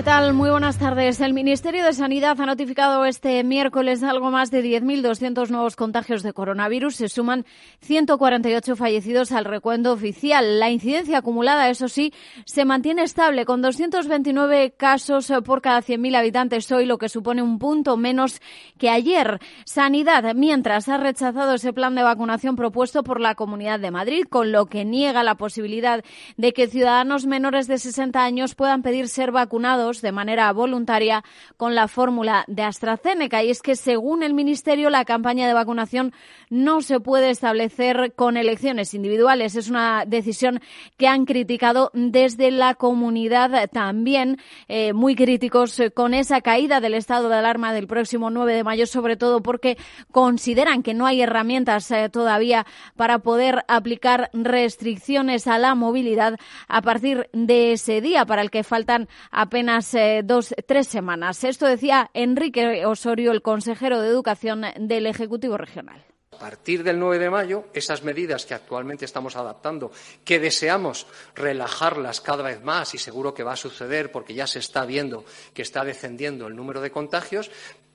¿Qué tal? Muy buenas tardes. El Ministerio de Sanidad ha notificado este miércoles algo más de 10.200 nuevos contagios de coronavirus. Se suman 148 fallecidos al recuento oficial. La incidencia acumulada, eso sí, se mantiene estable con 229 casos por cada 100.000 habitantes hoy, lo que supone un punto menos que ayer. Sanidad, mientras, ha rechazado ese plan de vacunación propuesto por la Comunidad de Madrid, con lo que niega la posibilidad de que ciudadanos menores de 60 años puedan pedir ser vacunados de manera voluntaria con la fórmula de AstraZeneca. Y es que, según el Ministerio, la campaña de vacunación no se puede establecer con elecciones individuales. Es una decisión que han criticado desde la comunidad también, eh, muy críticos con esa caída del estado de alarma del próximo 9 de mayo, sobre todo porque consideran que no hay herramientas eh, todavía para poder aplicar restricciones a la movilidad a partir de ese día, para el que faltan apenas eh, dos, tres semanas. Esto decía Enrique Osorio, el consejero de Educación del Ejecutivo Regional. A partir del 9 de mayo, esas medidas que actualmente estamos adaptando, que deseamos relajarlas cada vez más y seguro que va a suceder porque ya se está viendo que está descendiendo el número de contagios,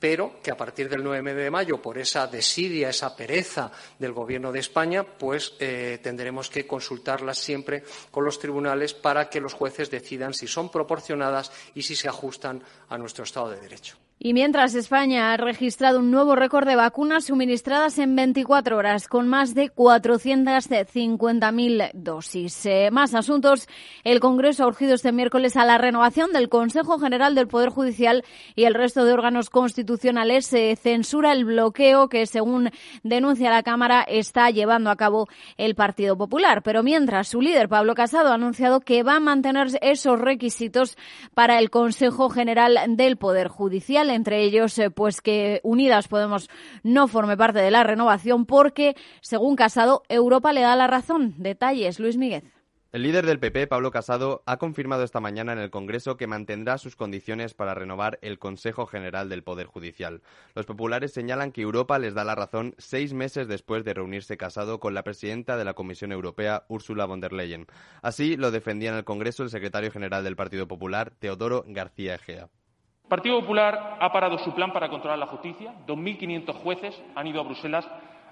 pero que a partir del 9 de mayo, por esa desidia, esa pereza del Gobierno de España, pues eh, tendremos que consultarlas siempre con los tribunales para que los jueces decidan si son proporcionadas y si se ajustan a nuestro Estado de Derecho. Y mientras España ha registrado un nuevo récord de vacunas suministradas en 24 horas, con más de 450.000 dosis. Eh, más asuntos. El Congreso ha urgido este miércoles a la renovación del Consejo General del Poder Judicial y el resto de órganos constitucionales. Censura el bloqueo que, según denuncia la Cámara, está llevando a cabo el Partido Popular. Pero mientras, su líder, Pablo Casado, ha anunciado que va a mantener esos requisitos para el Consejo General del Poder Judicial entre ellos eh, pues que Unidas Podemos no forme parte de la renovación porque, según Casado, Europa le da la razón. Detalles, Luis Miguel. El líder del PP, Pablo Casado, ha confirmado esta mañana en el Congreso que mantendrá sus condiciones para renovar el Consejo General del Poder Judicial. Los populares señalan que Europa les da la razón seis meses después de reunirse Casado con la presidenta de la Comisión Europea, Ursula von der Leyen. Así lo defendía en el Congreso el secretario general del Partido Popular, Teodoro García Egea. El Partido Popular ha parado su plan para controlar la justicia. 2.500 jueces han ido a Bruselas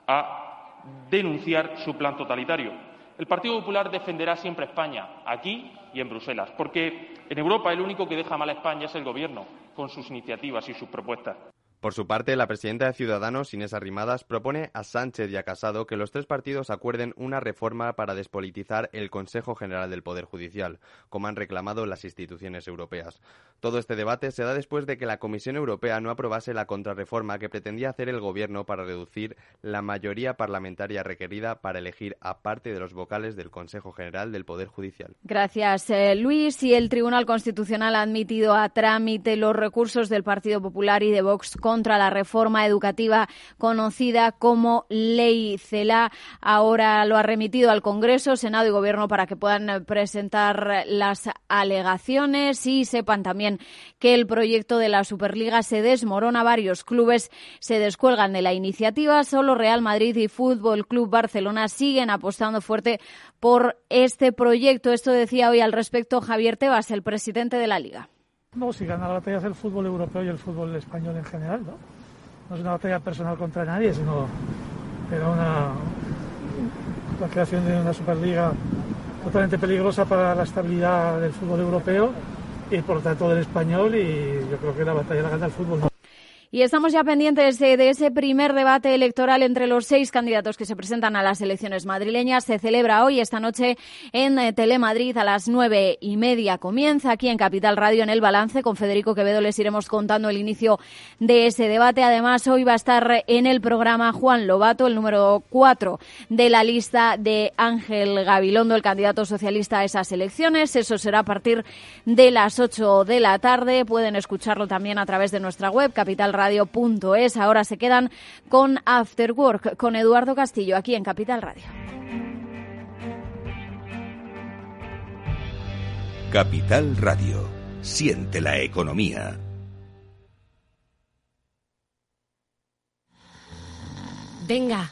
a denunciar su plan totalitario. El Partido Popular defenderá siempre a España, aquí y en Bruselas, porque en Europa el único que deja mal a España es el Gobierno, con sus iniciativas y sus propuestas. Por su parte, la presidenta de Ciudadanos, Inés Arrimadas, propone a Sánchez y a Casado que los tres partidos acuerden una reforma para despolitizar el Consejo General del Poder Judicial, como han reclamado las instituciones europeas. Todo este debate se da después de que la Comisión Europea no aprobase la contrarreforma que pretendía hacer el Gobierno para reducir la mayoría parlamentaria requerida para elegir a parte de los vocales del Consejo General del Poder Judicial. Gracias, eh, Luis. Y el Tribunal Constitucional ha admitido a trámite los recursos del Partido Popular y de Vox contra la reforma educativa conocida como Ley CELA. Ahora lo ha remitido al Congreso, Senado y Gobierno para que puedan presentar las alegaciones y sepan también que el proyecto de la Superliga se desmorona. Varios clubes se descuelgan de la iniciativa. Solo Real Madrid y Fútbol Club Barcelona siguen apostando fuerte por este proyecto. Esto decía hoy al respecto Javier Tebas, el presidente de la Liga. No, si gana la batalla es el fútbol europeo y el fútbol español en general, ¿no? No es una batalla personal contra nadie, sino era una, la creación de una Superliga totalmente peligrosa para la estabilidad del fútbol europeo y por tanto del español y yo creo que la batalla la gana el fútbol. ¿no? Y estamos ya pendientes de, ese primer debate electoral entre los seis candidatos que se presentan a las elecciones madrileñas. Se celebra hoy, esta noche, en eh, Telemadrid a las nueve y media. Comienza aquí en Capital Radio en el balance. Con Federico Quevedo les iremos contando el inicio de ese debate. Además, hoy va a estar en el programa Juan Lobato, el número cuatro de la lista de Ángel Gabilondo, el candidato socialista a esas elecciones. Eso será a partir de las ocho de la tarde. Pueden escucharlo también a través de nuestra web, Capital Radio capitalradio.es. Ahora se quedan con After Work, con Eduardo Castillo, aquí en Capital Radio. Capital Radio. Siente la economía. Venga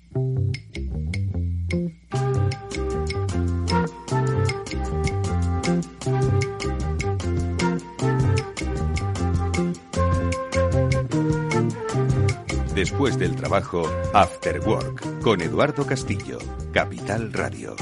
Después del trabajo, After Work, con Eduardo Castillo, Capital Radio.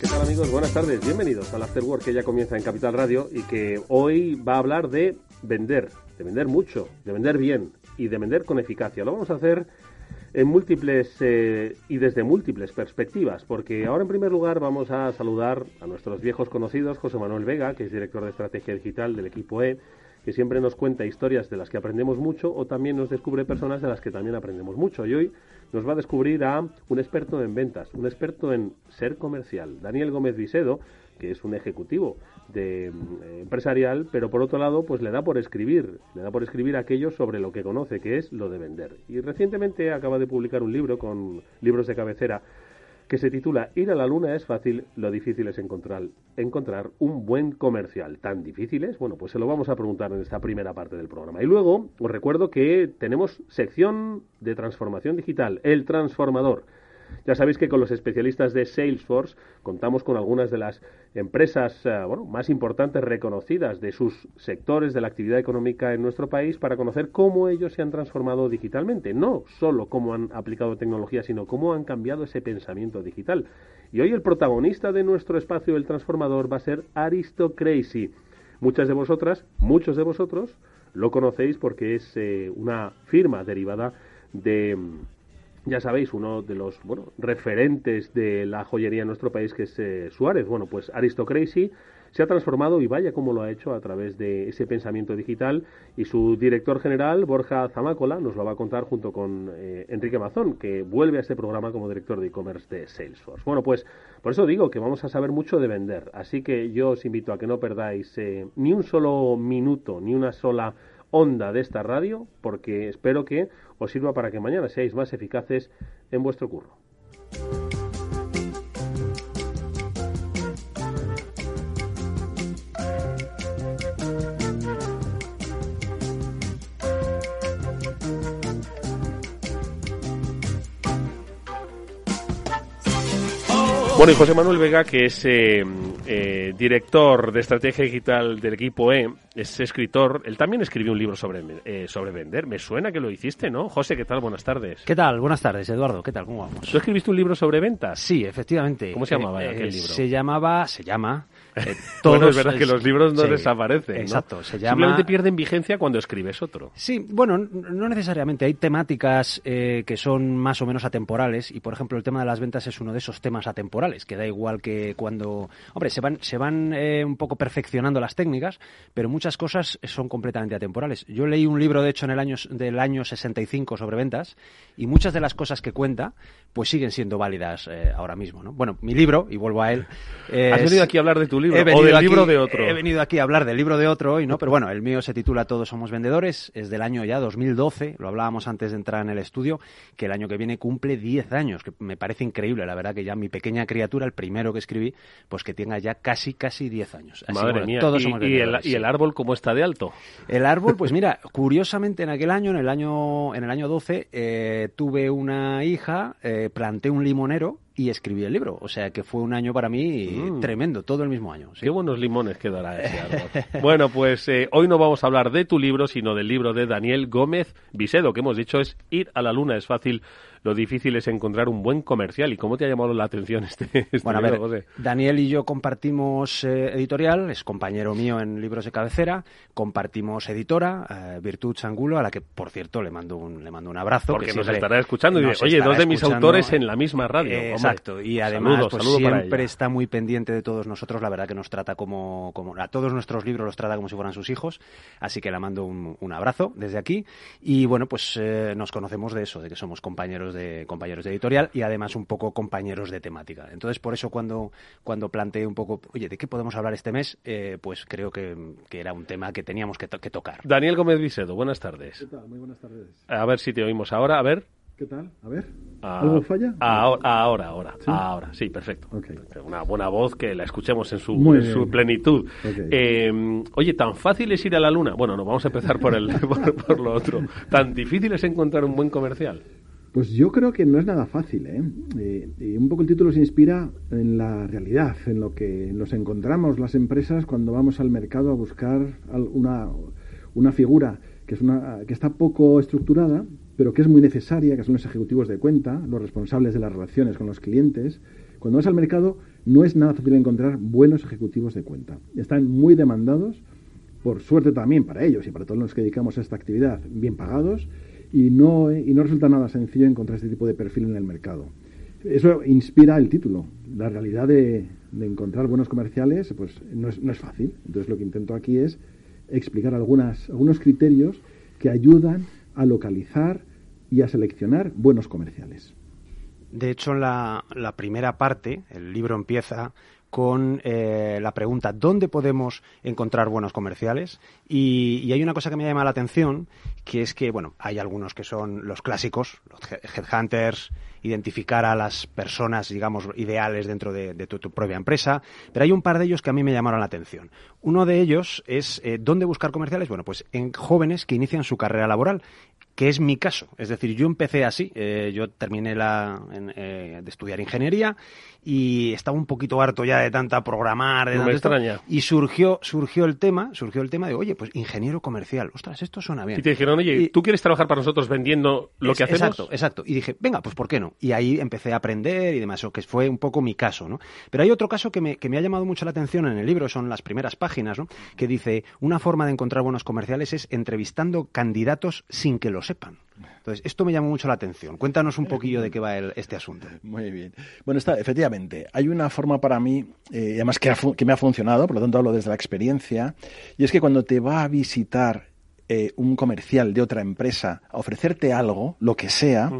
¿Qué tal amigos? Buenas tardes, bienvenidos al After Work que ya comienza en Capital Radio y que hoy va a hablar de vender, de vender mucho, de vender bien y de vender con eficacia. Lo vamos a hacer en múltiples eh, y desde múltiples perspectivas, porque ahora en primer lugar vamos a saludar a nuestros viejos conocidos, José Manuel Vega, que es director de estrategia digital del equipo E, que siempre nos cuenta historias de las que aprendemos mucho o también nos descubre personas de las que también aprendemos mucho. Y hoy nos va a descubrir a un experto en ventas, un experto en ser comercial, Daniel Gómez Visedo, que es un ejecutivo de, eh, empresarial, pero por otro lado, pues le da por escribir, le da por escribir aquello sobre lo que conoce, que es lo de vender. Y recientemente acaba de publicar un libro con libros de cabecera que se titula Ir a la luna es fácil, lo difícil es encontrar, encontrar un buen comercial. ¿Tan difícil es? Bueno, pues se lo vamos a preguntar en esta primera parte del programa. Y luego os recuerdo que tenemos sección de transformación digital, El Transformador. Ya sabéis que con los especialistas de Salesforce contamos con algunas de las empresas eh, bueno, más importantes reconocidas de sus sectores de la actividad económica en nuestro país para conocer cómo ellos se han transformado digitalmente. No solo cómo han aplicado tecnología, sino cómo han cambiado ese pensamiento digital. Y hoy el protagonista de nuestro espacio El Transformador va a ser Aristocracy. Muchas de vosotras, muchos de vosotros, lo conocéis porque es eh, una firma derivada de ya sabéis, uno de los bueno, referentes de la joyería en nuestro país, que es eh, Suárez. Bueno, pues Aristocracy se ha transformado y vaya cómo lo ha hecho a través de ese pensamiento digital y su director general, Borja Zamácola, nos lo va a contar junto con eh, Enrique Mazón, que vuelve a este programa como director de e-commerce de Salesforce. Bueno, pues por eso digo que vamos a saber mucho de vender, así que yo os invito a que no perdáis eh, ni un solo minuto, ni una sola onda de esta radio, porque espero que os sirva para que mañana seáis más eficaces en vuestro curro. Bueno, y José Manuel Vega, que es eh, eh, director de estrategia digital del equipo E, es escritor. Él también escribió un libro sobre, eh, sobre vender. Me suena que lo hiciste, ¿no? José, ¿qué tal? Buenas tardes. ¿Qué tal? Buenas tardes, Eduardo. ¿Qué tal? ¿Cómo vamos? ¿Tú escribiste un libro sobre ventas? Sí, efectivamente. ¿Cómo se llamaba aquel libro? Se llamaba, se llama eh, bueno, es verdad que los libros no desaparecen. Exacto, se llama. Simplemente pierden vigencia cuando escribes otro. Sí, bueno, no necesariamente. Hay temáticas eh, que son más o menos atemporales y, por ejemplo, el tema de las ventas es uno de esos temas atemporales, que da igual que cuando. Hombre, se van, se van eh, un poco perfeccionando las técnicas, pero muchas cosas son completamente atemporales. Yo leí un libro, de hecho, en el año, del año 65 sobre ventas y muchas de las cosas que cuenta pues siguen siendo válidas ahora mismo. ¿no? Bueno, mi libro, y vuelvo a él. ¿Has venido aquí a hablar de tu libro? o del libro de otro. He venido aquí a hablar del libro de otro hoy, ¿no? Pero bueno, el mío se titula Todos somos vendedores, es del año ya 2012, lo hablábamos antes de entrar en el estudio, que el año que viene cumple 10 años, que me parece increíble, la verdad que ya mi pequeña criatura, el primero que escribí, pues que tenga ya casi, casi 10 años. Madre mía, todos ¿Y, somos y, el, ¿y el árbol cómo está de alto? El árbol, pues mira, curiosamente en aquel año, en el año, en el año 12, eh, tuve una hija, eh, planté un limonero, y escribí el libro. O sea que fue un año para mí mm. tremendo, todo el mismo año. Qué buenos limones quedará ese árbol. bueno, pues eh, hoy no vamos a hablar de tu libro, sino del libro de Daniel Gómez Visedo, que hemos dicho es Ir a la Luna es fácil, lo difícil es encontrar un buen comercial. ¿Y cómo te ha llamado la atención este, este bueno, a ver, Daniel y yo compartimos eh, editorial, es compañero mío en libros de cabecera, compartimos editora, eh, Virtud Changulo, a la que, por cierto, le mando un, le mando un abrazo. Porque nos estará escuchando y dice, oye, dos de mis autores en la misma radio. exacto, y además pues, siempre está muy pendiente de todos nosotros, la verdad que nos trata como, como, a todos nuestros libros los trata como si fueran sus hijos, así que le mando un, un abrazo desde aquí. Y bueno, pues eh, nos conocemos de eso, de que somos compañeros de, compañeros de editorial y además un poco compañeros de temática. Entonces, por eso cuando, cuando planteé un poco, oye, ¿de qué podemos hablar este mes? Eh, pues creo que, era un tema que teníamos que, que tocar. Daniel Gómez Vicedo, buenas tardes. ¿Qué tal? Muy buenas tardes. A ver si te oímos ahora, a ver. ¿Qué tal? A ver. Ah, ¿Algo falla? Ahora, ahora, ahora. ¿Sí? perfecto. Una buena voz que la escuchemos en su, plenitud. Eh, oye, ¿tan fácil es ir a la luna? Bueno, no, vamos a empezar por, el, por, lo otro. ¿Tan difícil es encontrar un buen comercial? Pues yo creo que no es nada fácil. ¿eh? eh y un poco el título se inspira en la realidad, en lo que nos encontramos las empresas cuando vamos al mercado a buscar una, una figura que, es una, que está poco estructurada, pero que es muy necesaria, que son los ejecutivos de cuenta, los responsables de las relaciones con los clientes. Cuando vas al mercado no es nada fácil encontrar buenos ejecutivos de cuenta. Están muy demandados, por suerte también para ellos y para todos los que dedicamos a esta actividad, bien pagados, y no, y no resulta nada sencillo encontrar este tipo de perfil en el mercado. Eso inspira el título. La realidad de, encontrar buenos comerciales pues no es, no es fácil. Entonces lo que intento aquí es explicar algunas, algunos criterios que ayudan a localizar y a seleccionar buenos comerciales. De hecho, la, la primera parte, el libro empieza con eh, la pregunta ¿dónde podemos encontrar buenos comerciales? Y, hay una cosa que me llama la atención, que es que, bueno, hay algunos que son los clásicos, los headhunters, identificar a las personas, digamos, ideales dentro de, tu, propia empresa, pero hay un par de ellos que a mí me llamaron la atención. Uno de ellos es eh, ¿dónde buscar comerciales? Bueno, pues en jóvenes que inician su carrera laboral que es mi caso. Es decir, yo empecé así. Eh, yo terminé la, de estudiar ingeniería y estaba un poquito harto ya de tanta programar, de extraña. y surgió surgió el tema, surgió el tema de, oye, pues ingeniero comercial. Ostras, esto suena bien. Y te dijeron, "Oye, ¿tú quieres trabajar para nosotros vendiendo lo que hacemos?" Exacto, exacto. Y dije, "Venga, pues ¿por qué no?" Y ahí empecé a aprender y demás, o que fue un poco mi caso, ¿no? Pero hay otro caso que me, que me ha llamado mucho la atención en el libro, son las primeras páginas, ¿no? Que dice, "Una forma de encontrar buenos comerciales es entrevistando candidatos sin que lo sepan." Entonces, esto me llamó mucho la atención. Cuéntanos un poquillo de qué va este asunto. Muy bien. Bueno, está, efectivamente, hay una forma para mí, eh, además que, que, me ha funcionado, por lo tanto hablo desde la experiencia, y es que cuando te va a visitar eh, un comercial de otra empresa a ofrecerte algo, lo que sea,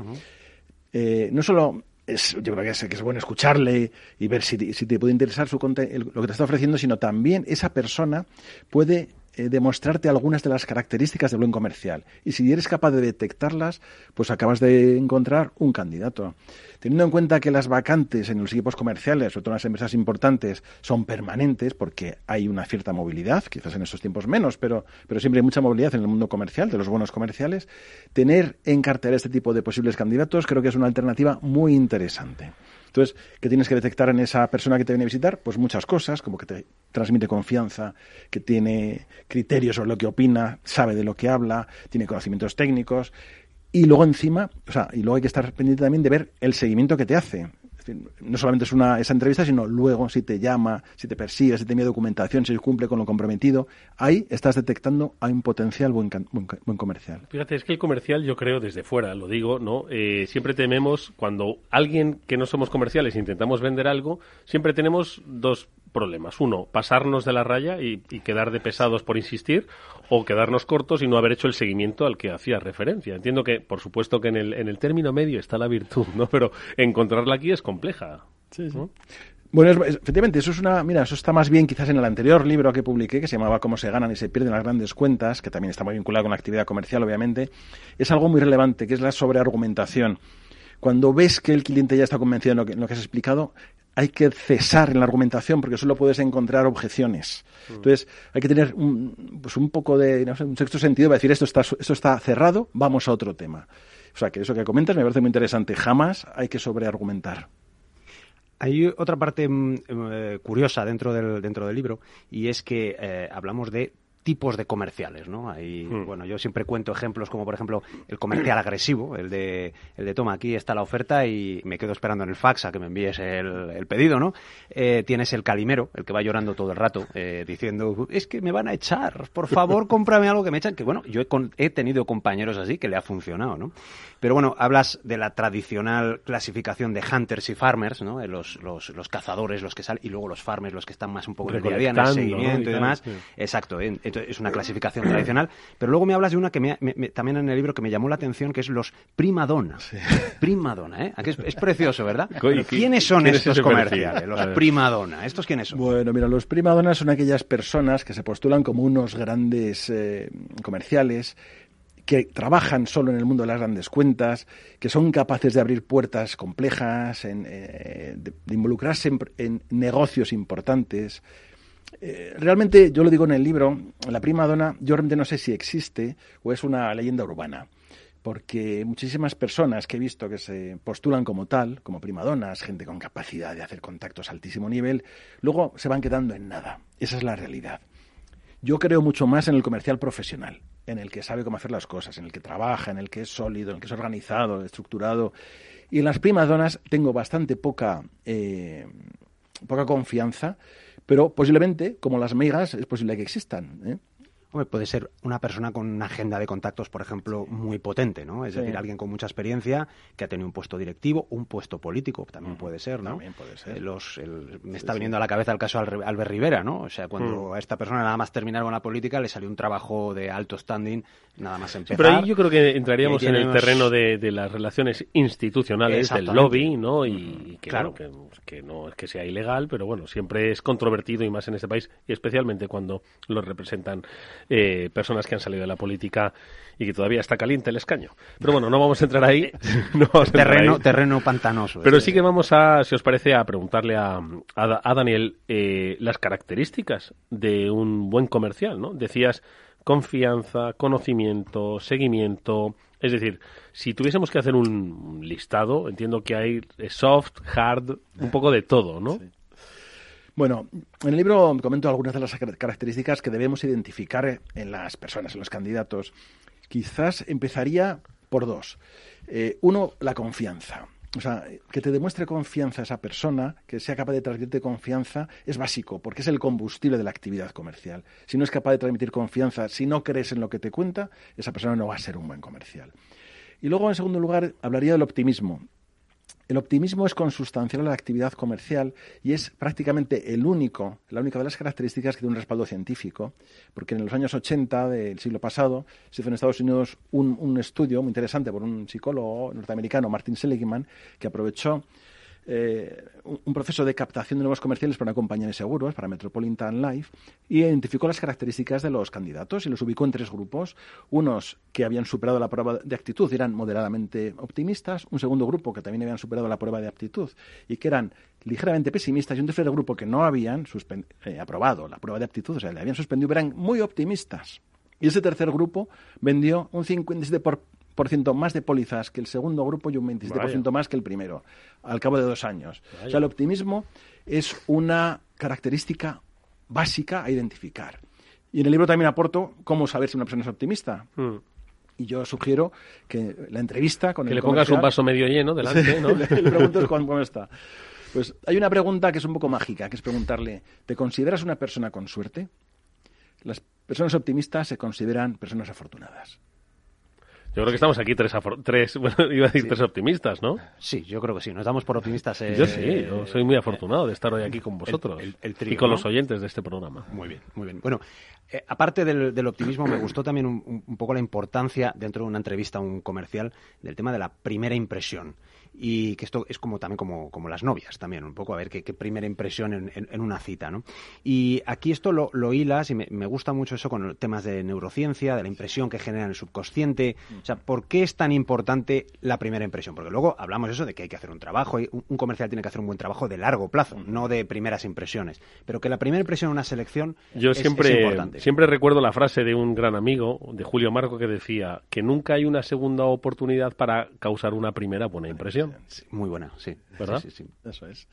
eh, no solo es, yo creo que es, que es, bueno escucharle y ver si, si te puede interesar su, lo que te está ofreciendo, sino también esa persona puede eh, demostrarte algunas de las características del buen comercial. Y si eres capaz de detectarlas, pues acabas de encontrar un candidato. Teniendo en cuenta que las vacantes en los equipos comerciales, sobre todo en las empresas importantes, son permanentes porque hay una cierta movilidad, quizás en estos tiempos menos, pero, pero siempre hay mucha movilidad en el mundo comercial, de los buenos comerciales, tener en cartera este tipo de posibles candidatos creo que es una alternativa muy interesante. Entonces, ¿qué tienes que detectar en esa persona que te viene a visitar? Pues muchas cosas, como que te transmite confianza, que tiene criterios sobre lo que opina, sabe de lo que habla, tiene conocimientos técnicos. Y luego encima, o sea, y luego hay que estar pendiente también de ver el seguimiento que te hace no solamente es una, esa entrevista, sino luego si te llama, si te persigue, si te envía documentación, si cumple con lo comprometido, ahí estás detectando a un potencial buen, buen, comercial. Fíjate, es que el comercial, yo creo, desde fuera, lo digo, ¿no? Eh, siempre tememos cuando alguien que no somos comerciales intentamos vender algo, siempre tenemos dos problemas. Uno, pasarnos de la raya y, quedar de pesados por insistir, o quedarnos cortos y no haber hecho el seguimiento al que hacía referencia. Entiendo que, por supuesto, que en el, en el término medio está la virtud, ¿no? Pero encontrarla aquí es compleja. Sí, sí. Bueno, efectivamente, eso es una. Mira, eso está más bien quizás en el anterior libro que publiqué, que se llamaba Cómo se ganan y se pierden las grandes cuentas, que también está muy vinculado con la actividad comercial, obviamente. Es algo muy relevante, que es la sobreargumentación. Cuando ves que el cliente ya está convencido en lo que, en lo que has explicado, hay que cesar en la argumentación porque solo puedes encontrar objeciones. Mm. Entonces, hay que tener un, pues un poco de, no sé, un sexto sentido para decir esto está, esto está cerrado, vamos a otro tema. O sea, que eso que comentas me parece muy interesante. Jamás hay que sobreargumentar. Hay otra parte mm, eh, curiosa dentro del, dentro del libro y es que eh, hablamos de tipos de comerciales, ¿no? Ahí, Hmm. bueno, yo siempre cuento ejemplos como, por ejemplo, el comercial agresivo, el de, el de toma, aquí está la oferta y me quedo esperando en el fax a que me envíes el, el pedido, ¿no? Eh, tienes el calimero, el que va llorando todo el rato, eh, diciendo, es que me van a echar, por favor, cómprame algo que me echan, que bueno, yo he, con- he tenido compañeros así que le ha funcionado, ¿no? Pero bueno, hablas de la tradicional clasificación de hunters y farmers, ¿no? Eh, Los, los, los cazadores, los que salen, y luego los farmers, los que están más un poco en el día a día, en el seguimiento Y demás. sí. Exacto, en- entonces es una clasificación tradicional. Pero luego me hablas de una que me, me- me- también en el libro que me llamó la atención, que es los prima donna. Prima donna, ¿eh? Aquí es, es precioso, ¿verdad? ¿Y Pero qué- ¿Quiénes son quién estos comerciales? Los A ver. prima donna. ¿Estos quiénes son? Bueno, mira, los primadonas son aquellas personas que se postulan como unos grandes eh, comerciales que trabajan solo en el mundo de las grandes cuentas, que son capaces de abrir puertas complejas, en, eh, de, de involucrarse en, en negocios importantes. Eh, realmente, yo lo digo en el libro, la prima donna, yo realmente no sé si existe o es una leyenda urbana porque muchísimas personas que he visto que se postulan como tal, como primadonas, gente con capacidad de hacer contactos a altísimo nivel, luego se van quedando en nada. Esa es la realidad. Yo creo mucho más en el comercial profesional, en el que sabe cómo hacer las cosas, en el que trabaja, en el que es sólido, en el que es organizado, estructurado. Y en las primadonas tengo bastante poca, eh, poca confianza, pero posiblemente, como las megas, es posible que existan. ¿eh? Puede ser una persona con una agenda de contactos, por ejemplo, muy potente, ¿no? Es Sí. decir, alguien con mucha experiencia que ha tenido un puesto directivo, un puesto político, también puede ser, ¿no? También puede ser. Eh, los- el- me Sí, está sí. viniendo a la cabeza el caso de Albert Rivera, ¿no? O sea, cuando Mm. a esta persona nada más terminar con la política le salió un trabajo de alto standing, nada más empezar. pero ahí yo creo que entraríamos en el terreno de, de las relaciones institucionales, del lobby, ¿no? Y que, Claro. bueno, que, que no es que sea ilegal, pero bueno, siempre es controvertido y más en este país, y especialmente cuando lo representan eh, personas que han salido de la política y que todavía está caliente el escaño. Pero bueno, no vamos a entrar ahí. no vamos a entrar terreno, ahí. terreno pantanoso. Pero este. sí que vamos a, si os parece, a preguntarle a, a Da- a Daniel eh, las características de un buen comercial, ¿no? Decías confianza, conocimiento, seguimiento. Es decir, si tuviésemos que hacer un listado, entiendo que hay soft, hard, un poco de todo, ¿no? Bueno, en el libro comento algunas de las car- características que debemos identificar en las personas, en los candidatos. Quizás empezaría por dos. Eh, uno, la confianza. O sea, que te demuestre confianza esa persona, que sea capaz de transmitirte confianza, es básico, porque es el combustible de la actividad comercial. Si no es capaz de transmitir confianza, si no crees en lo que te cuenta, esa persona no va a ser un buen comercial. Y luego, en segundo lugar, hablaría del optimismo. El optimismo es consustancial a la actividad comercial y es prácticamente el único, la única de las características que tiene un respaldo científico, porque en los años 80 del siglo pasado se hizo en Estados Unidos un, un estudio muy interesante por un psicólogo norteamericano, Martin Seligman, que aprovechó eh, un, proceso de captación de nuevos comerciales para una compañía de seguros, para Metropolitan Life, y identificó las características de los candidatos y los ubicó en tres grupos. Unos que habían superado la prueba de actitud y eran moderadamente optimistas, un segundo grupo que también habían superado la prueba de aptitud y que eran ligeramente pesimistas, y un tercer grupo que no habían eh, aprobado la prueba de aptitud, o sea, le habían suspendido, eran muy optimistas. Y ese tercer grupo vendió un 57% por, por ciento más de pólizas que el segundo grupo y un 27% Vaya. más que el primero, al cabo de dos años. O sea, el optimismo es una característica básica a identificar. Y en el libro también aporto cómo saber si una persona es optimista. Mm. Y yo sugiero que la entrevista con Que el le pongas un vaso medio lleno delante, le, le preguntas cómo está. Pues hay una pregunta que es un poco mágica, que es preguntarle, ¿te consideras una persona con suerte? Las personas optimistas se consideran personas afortunadas. Yo creo que estamos aquí tres, tres bueno, iba a decir tres optimistas, ¿no? Sí, yo creo que sí. Nos damos por optimistas. eh, Yo sí, yo soy muy afortunado de estar hoy aquí con vosotros el- el trío, y con ¿no? los oyentes de este programa. Muy bien, muy bien. Bueno, eh, aparte del, del optimismo, me gustó también un, un- un poco la importancia, dentro de una entrevista a un comercial, del tema de la primera impresión. Y que esto es como también como, como las novias, también, un poco a ver qué, qué primera impresión en, en- en una cita, ¿no? Y aquí esto lo, lo hilas y me, me gusta mucho eso con temas de neurociencia, de la impresión que genera en el subconsciente. O sea, ¿por qué es tan importante la primera impresión? Porque luego hablamos eso de que hay que hacer un trabajo, y un, un comercial tiene que hacer un buen trabajo de largo plazo, no de primeras impresiones. Pero que la primera impresión en una selección Yo es- es siempre, importante. siempre recuerdo la frase de un gran amigo, de Julio Marco, que decía que nunca hay una segunda oportunidad para causar una primera buena impresión. Buena? muy buena, sí. ¿Verdad? Sí, sí, sí. Eso es.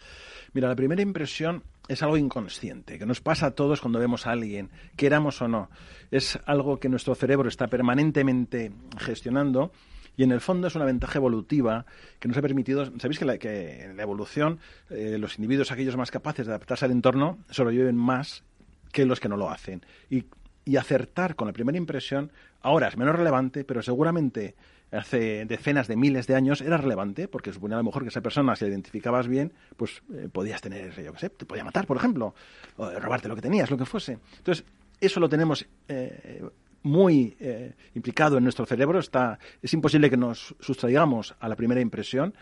Mira, la primera impresión es algo inconsciente, que nos pasa a todos cuando vemos a alguien, queramos o no. Es algo que nuestro cerebro está permanentemente gestionando y en el fondo es una ventaja evolutiva que nos ha permitido. Sabéis que, la, que en la evolución eh, los individuos, aquellos más capaces de adaptarse al entorno, sobreviven más que los que no lo hacen. Y, y acertar con la primera impresión ahora es menos relevante, pero seguramente hace decenas de miles de años era relevante porque suponía a lo mejor que esa persona, si la identificabas bien, pues eh, podías tener, yo qué sé, te podía matar, por ejemplo, o robarte lo que tenías, lo que fuese. Entonces, eso lo tenemos eh, muy eh, implicado en nuestro cerebro. Está, es imposible que nos sustraigamos a la primera impresión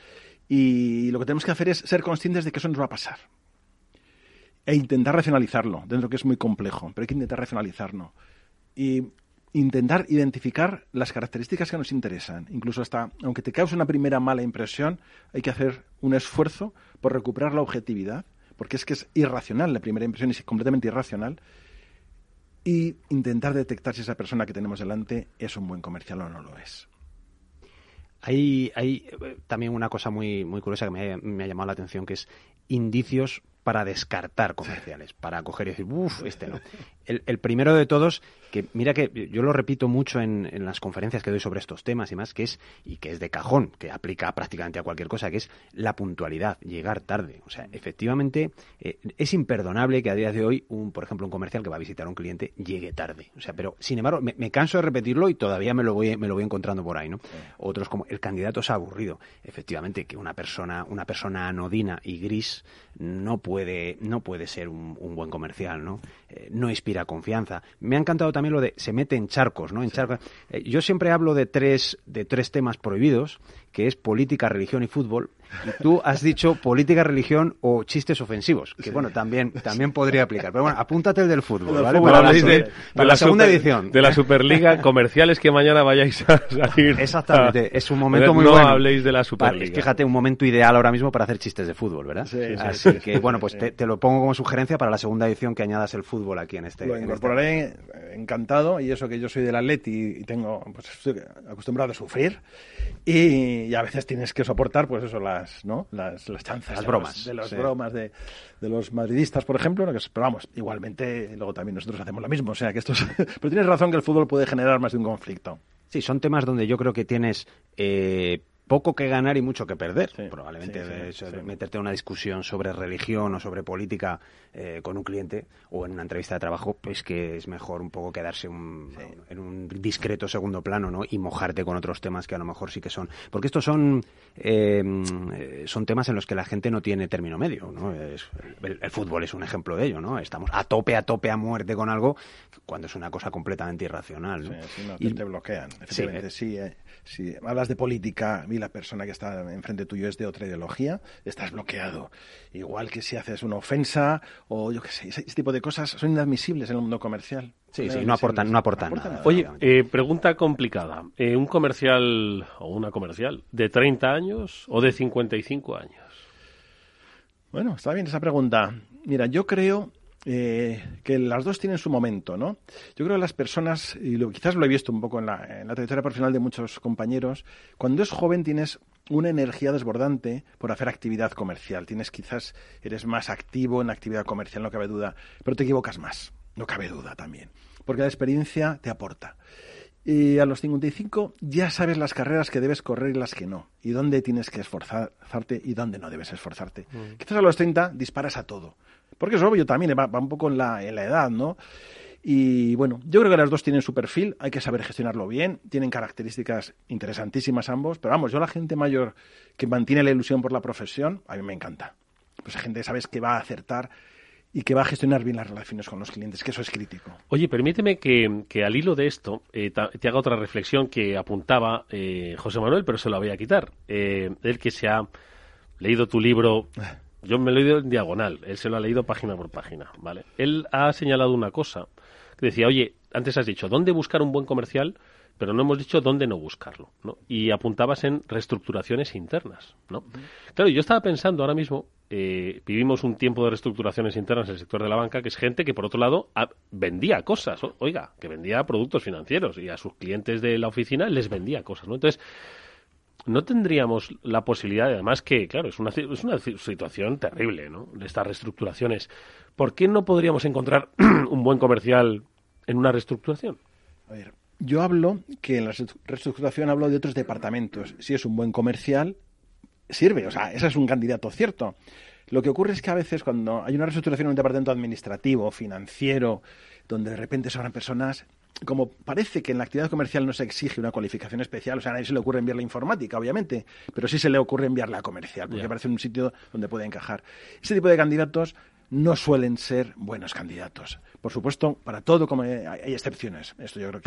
y lo que tenemos que hacer es ser conscientes de que eso nos va a pasar. E intentar racionalizarlo, dentro que es muy complejo, pero hay que intentar racionalizarlo. Y intentar identificar las características que nos interesan. Incluso hasta, aunque te cause una primera mala impresión, hay que hacer un esfuerzo por recuperar la objetividad, porque es que es irracional la primera impresión, es completamente irracional, y intentar detectar si esa persona que tenemos delante es un buen comercial o no lo es. Hay, hay eh, también una cosa muy, muy curiosa que me, me ha llamado la atención, que es indicios para descartar comerciales, para coger y decir, uff, este no. El, el, primero de todos, que mira que yo lo repito mucho en, en, las conferencias que doy sobre estos temas y más, que es, y que es de cajón, que aplica prácticamente a cualquier cosa, que es la puntualidad, llegar tarde. O sea, efectivamente, eh, es imperdonable que a día de hoy, un, por ejemplo, un comercial que va a visitar a un cliente llegue tarde. O sea, pero sin embargo, me, me canso de repetirlo y todavía me lo voy, me lo voy encontrando por ahí, ¿no? Otros como el candidato es aburrido. Efectivamente, que una persona, una persona anodina y gris no puede, no puede ser un, un buen comercial, ¿no? Eh, no inspira confianza. Me ha encantado también lo de se mete en charcos, ¿no? En charcos. Eh, yo siempre hablo de tres, de tres temas prohibidos, que es política, religión y fútbol. Tú has dicho política, religión o chistes ofensivos, que sí. bueno, también, también podría aplicar. Pero bueno, apúntate el del fútbol, ¿vale? Para, la, de, para la, segunda super, edición. De la Superliga, comerciales que mañana vayáis a salir. Exactamente, a... es un momento muy no bueno. No habléis de la Superliga. Vale, fíjate, un momento ideal ahora mismo para hacer chistes de fútbol, ¿verdad? Sí, sí, Así sí, que, bueno, pues te, te, lo pongo como sugerencia para la segunda edición que añadas el fútbol aquí en este. Lo incorporaré en este... encantado, y eso que yo soy del Atleti y tengo, pues estoy acostumbrado a sufrir, y, y a veces tienes que soportar, pues eso, las, ¿no? Las, las chanzas. Las bromas. De las sí. bromas de, de, los madridistas, por ejemplo, que, pero vamos, igualmente, luego también nosotros hacemos lo mismo, o sea que esto es... pero tienes razón que el fútbol puede generar más de un conflicto. Sí, son temas donde yo creo que tienes eh, poco que ganar y mucho que perder. Sí, Probablemente sí, sí, meterte en una discusión sobre religión o sobre política eh, con un cliente o en una entrevista de trabajo, pues que es mejor un poco quedarse un, en un discreto segundo plano, ¿no? Y mojarte con otros temas que a lo mejor sí que son. Porque estos son eh, son temas en los que la gente no tiene término medio, ¿no? Es, el, el, fútbol es un ejemplo de ello, ¿no? Estamos a tope, a tope, a muerte con algo cuando es una cosa completamente irracional, ¿no? Sí, no, te, y, te bloquean. Efectivamente, sí, eh, si hablas de política y la persona que está enfrente tuyo es de otra ideología, estás bloqueado. Igual que si haces una ofensa o yo qué sé, ese, ese tipo de cosas son inadmisibles en el mundo comercial. Sí, sí, no aportan, no aportan, no aportan nada. Oye, eh, pregunta complicada. Eh, ¿Un comercial o una comercial de 30 años o de 55 años? Bueno, está bien esa pregunta. Mira, yo creo eh, que las dos tienen su momento, ¿no? Yo creo que las personas, y lo, quizás lo he visto un poco en la, en la trayectoria profesional de muchos compañeros, cuando es joven tienes una energía desbordante por hacer actividad comercial. Tienes quizás, eres más activo en la actividad comercial, no cabe duda, pero te equivocas más, no cabe duda también, porque la experiencia te aporta. Y a los 55 ya sabes las carreras que debes correr y las que no, y dónde tienes que esforzarte y dónde no debes esforzarte. Mm. Quizás a los 30 disparas a todo, porque es obvio también, va, va un poco en la, en la edad, ¿no? Y bueno, yo creo que las dos tienen su perfil, hay que saber gestionarlo bien, tienen características interesantísimas ambos, pero vamos, yo la gente mayor que mantiene la ilusión por la profesión, a mí me encanta. Pues gente, sabes, que va a acertar y que va a gestionar bien las relaciones con los clientes, que eso es crítico. Oye, permíteme que, que al hilo de esto eh, te haga otra reflexión que apuntaba eh, José Manuel, pero se la voy a quitar. Eh, él que se ha leído tu libro, yo me lo he leído en diagonal, él se lo ha leído página por página, ¿vale? Él ha señalado una cosa, que decía, oye, antes has dicho, ¿dónde buscar un buen comercial? pero no hemos dicho dónde no buscarlo, ¿no? Y apuntabas en reestructuraciones internas, ¿no? Uh -huh. Claro, yo estaba pensando ahora mismo, eh, vivimos un tiempo de reestructuraciones internas en el sector de la banca, que es gente que, por otro lado, a, vendía cosas, oiga, que vendía productos financieros y a sus clientes de la oficina les vendía cosas, ¿no? Entonces, no tendríamos la posibilidad, además que, claro, es una, es una situación terrible, ¿no? De estas reestructuraciones. ¿Por qué no podríamos encontrar un buen comercial en una reestructuración? A ver, yo hablo que en la reestructuración hablo de otros departamentos. Si es un buen comercial, sirve. O sea, ese es un candidato cierto. Lo que ocurre es que a veces cuando hay una reestructuración en un departamento administrativo, financiero, donde de repente sobran personas, como parece que en la actividad comercial no se exige una cualificación especial, o sea, a nadie se le ocurre enviar la informática, obviamente, pero sí se le ocurre enviar la comercial, porque parece un sitio donde puede encajar. Ese tipo de candidatos no suelen ser buenos candidatos. Por supuesto, para todo como hay, excepciones. Esto yo creo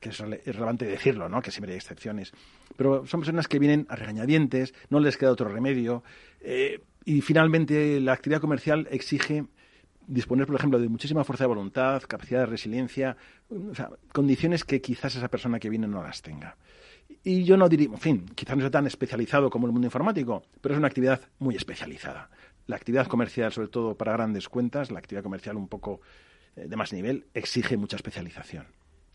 que, es, relevante decirlo, ¿no? Que siempre hay excepciones. Pero son personas que vienen a regañadientes, no les queda otro remedio. Eh, y finalmente la actividad comercial exige disponer, por ejemplo, de muchísima fuerza de voluntad, capacidad de resiliencia, condiciones que quizás esa persona que viene no las tenga. Y yo no diría, en fin, quizás no sea tan especializado como el mundo informático, pero es una actividad muy especializada. La actividad comercial, sobre todo para grandes cuentas, la actividad comercial un poco eh, de más nivel, exige mucha especialización.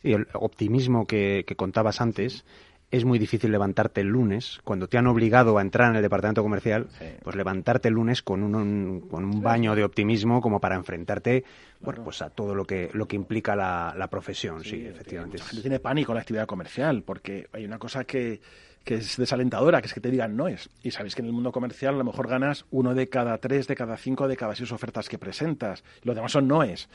Y el optimismo que contabas antes es muy difícil levantarte el lunes, cuando te han obligado a entrar en el departamento comercial, pues levantarte el lunes con un, con un baño de optimismo como para enfrentarte bueno, pues a todo lo que, lo que implica la, la profesión, sí, efectivamente. La gente tiene pánico la actividad comercial, porque hay una cosa que, que es desalentadora, que es que te digan no es. Y sabéis que en el mundo comercial a lo mejor ganas uno de cada tres, de cada cinco, de cada seis ofertas que presentas. Lo demás son noes.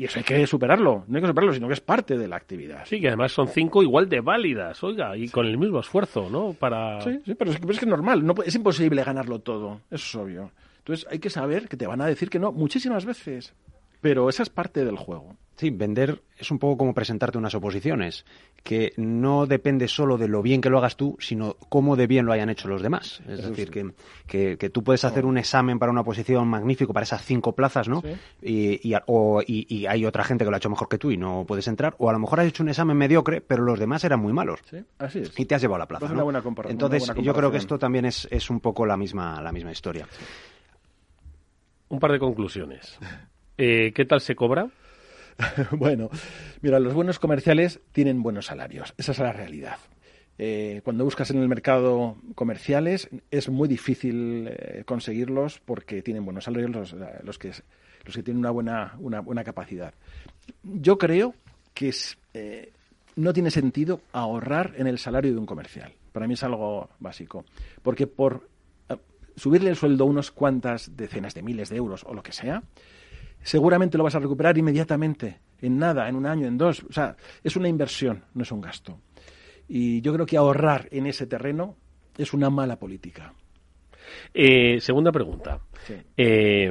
Y eso hay que superarlo, no hay que superarlo, sino que es parte de la actividad. Sí, que además son cinco igual de válidas, oiga, y con el mismo esfuerzo, ¿no? Para... Sí, sí pero, es, que es normal, no, es imposible ganarlo todo, eso es obvio. Entonces hay que saber que te van a decir que no muchísimas veces, pero esa es parte del juego. Sí, vender es un poco como presentarte unas oposiciones, que no depende solo de lo bien que lo hagas tú, sino cómo de bien lo hayan hecho los demás. Es decir, que, que, tú puedes hacer un examen para una oposición magnífico para esas cinco plazas, ¿no? Y, y, hay otra gente que lo ha hecho mejor que tú y no puedes entrar, o a lo mejor has hecho un examen mediocre, pero los demás eran muy malos. Sí, así es. Y te has llevado la plaza. ¿no? Entonces, yo creo que esto también es, es un poco la misma, la misma historia. Un par de conclusiones. Eh, ¿Qué tal se cobra? bueno, mira, los buenos comerciales tienen buenos salarios. Esa es la realidad. Eh, cuando buscas en el mercado comerciales es muy difícil eh, conseguirlos porque tienen buenos salarios los, los, que, los que tienen una buena, una buena capacidad. Yo creo que eh, no tiene sentido ahorrar en el salario de un comercial. Para mí es algo básico. Porque por subirle el sueldo unos cuantas decenas de miles de euros o lo que sea, seguramente lo vas a recuperar inmediatamente, en nada, en un año, en dos. O sea, es una inversión, no es un gasto. Y yo creo que ahorrar en ese terreno es una mala política. Eh, segunda pregunta. Eh,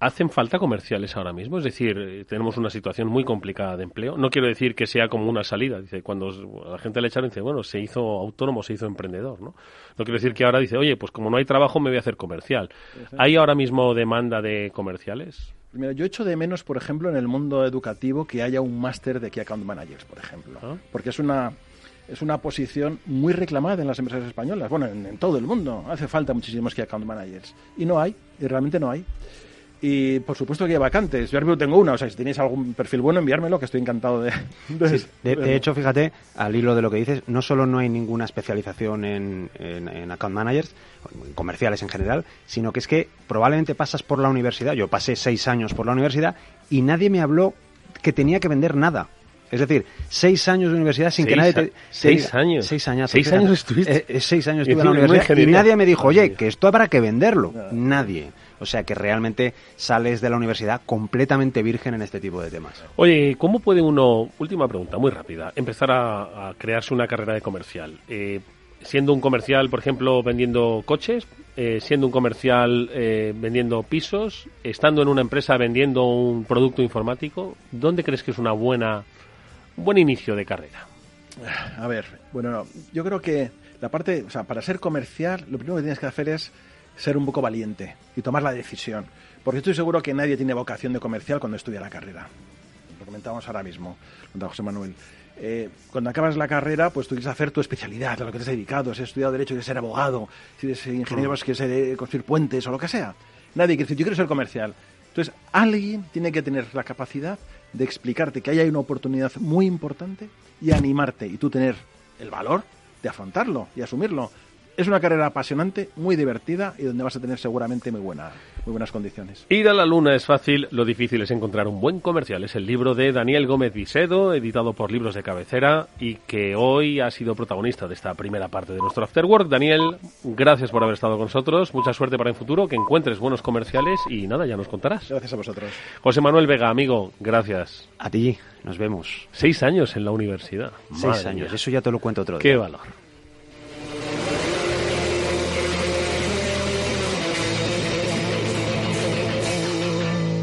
¿Hacen falta comerciales ahora mismo? Es decir, eh, tenemos una situación muy complicada de empleo. No quiero decir que sea como una salida. Dice, cuando a la gente le echaron, dice, bueno, se hizo autónomo, se hizo emprendedor, ¿no? No quiero decir que ahora dice, oye, pues como no hay trabajo, me voy a hacer comercial. ¿Hay ahora mismo demanda de comerciales? Mira, yo echo de menos, por ejemplo, en el mundo educativo que haya un máster de Key Account Managers, por ejemplo. ¿Ah? Porque es una es una posición muy reclamada en las empresas españolas, bueno, en, en, todo el mundo. Hace falta muchísimos Key Account Managers. Y no hay, y realmente no hay. Y por supuesto que hay vacantes. Yo ahora tengo una, o sea, si tenéis algún perfil bueno, enviármelo, que estoy encantado de. De, hecho, fíjate, al hilo de lo que dices, no solo no hay ninguna especialización en, en, account managers, en comerciales en general, sino que es que probablemente pasas por la universidad. Yo pasé seis años por la universidad y nadie me habló que tenía que vender nada. Es decir, seis años de universidad sin que nadie te... Seis años. Seis años. Seis años estuviste. Eh, seis años estuve en la universidad y nadie me dijo, oye, que esto habrá que venderlo. Nadie. O sea que realmente sales de la universidad completamente virgen en este tipo de temas. Oye, ¿cómo puede uno, última pregunta, muy rápida, empezar a, crearse una carrera de comercial? Eh, siendo un comercial, por ejemplo, vendiendo coches, eh, siendo un comercial eh, vendiendo pisos, estando en una empresa vendiendo un producto informático, ¿dónde crees que es una buena, un buen inicio de carrera? A ver, bueno, yo creo que la parte, o sea, para ser comercial, lo primero que tienes que hacer es ser un poco valiente y tomar la decisión. Porque estoy seguro que nadie tiene vocación de comercial cuando estudia la carrera. Lo comentábamos ahora mismo José Manuel. Eh, cuando acabas la carrera, pues tú quieres hacer tu especialidad, a lo que te has dedicado. Si has estudiado Derecho, quieres ser abogado. Si eres ingeniero, quieres eh, construir puentes o lo que sea. Nadie quiere decir, yo quiero ser comercial. Entonces, alguien tiene que tener la capacidad de explicarte que ahí hay una oportunidad muy importante y animarte. Y tú tener el valor de afrontarlo y asumirlo. Es una carrera apasionante, muy divertida y donde vas a tener seguramente muy, buena, muy buenas condiciones. Ir a la luna es fácil, lo difícil es encontrar un buen comercial. Es el libro de Daniel Gómez Visedo, editado por Libros de Cabecera y que hoy ha sido protagonista de esta primera parte de nuestro Afterwork. Daniel, gracias por haber estado con nosotros. Mucha suerte para el futuro, que encuentres buenos comerciales y nada, ya nos contarás. Gracias a vosotros. José Manuel Vega, amigo, gracias. A ti, nos vemos. Seis años en la universidad. Seis Madre años, mía. eso ya te lo cuento otro día. Qué valor.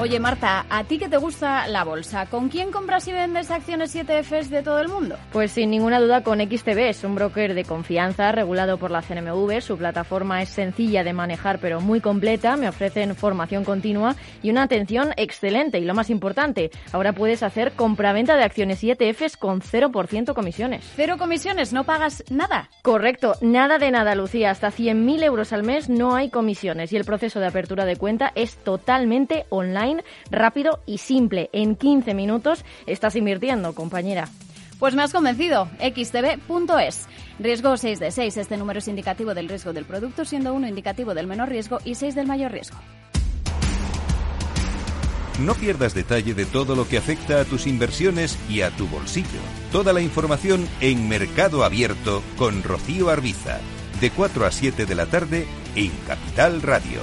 Oye, Marta, ¿a ti que te gusta la bolsa? ¿Con quién compras y vendes acciones 7Fs de todo el mundo? Pues sin ninguna duda con XTB, es un broker de confianza regulado por la CNMV. Su plataforma es sencilla de manejar pero muy completa. Me ofrecen formación continua y una atención excelente. Y lo más importante, ahora puedes hacer compraventa de acciones y ETFs con 0% comisiones. Cero comisiones, no pagas nada. Correcto, nada de nada, Lucía. Hasta 100.000 euros al mes no hay comisiones y el proceso de apertura de cuenta es totalmente online, rápido y simple. En 15 minutos estás invirtiendo, compañera. Pues me has convencido. xtb.es. Riesgo 6 de 6. Este número es indicativo del riesgo del producto, siendo 1 indicativo del menor riesgo y 6 del mayor riesgo. No pierdas detalle de todo lo que afecta a tus inversiones y a tu bolsillo. Toda la información en Mercado Abierto con Rocío Arbiza, de 4 a 7 de la tarde en Capital Radio.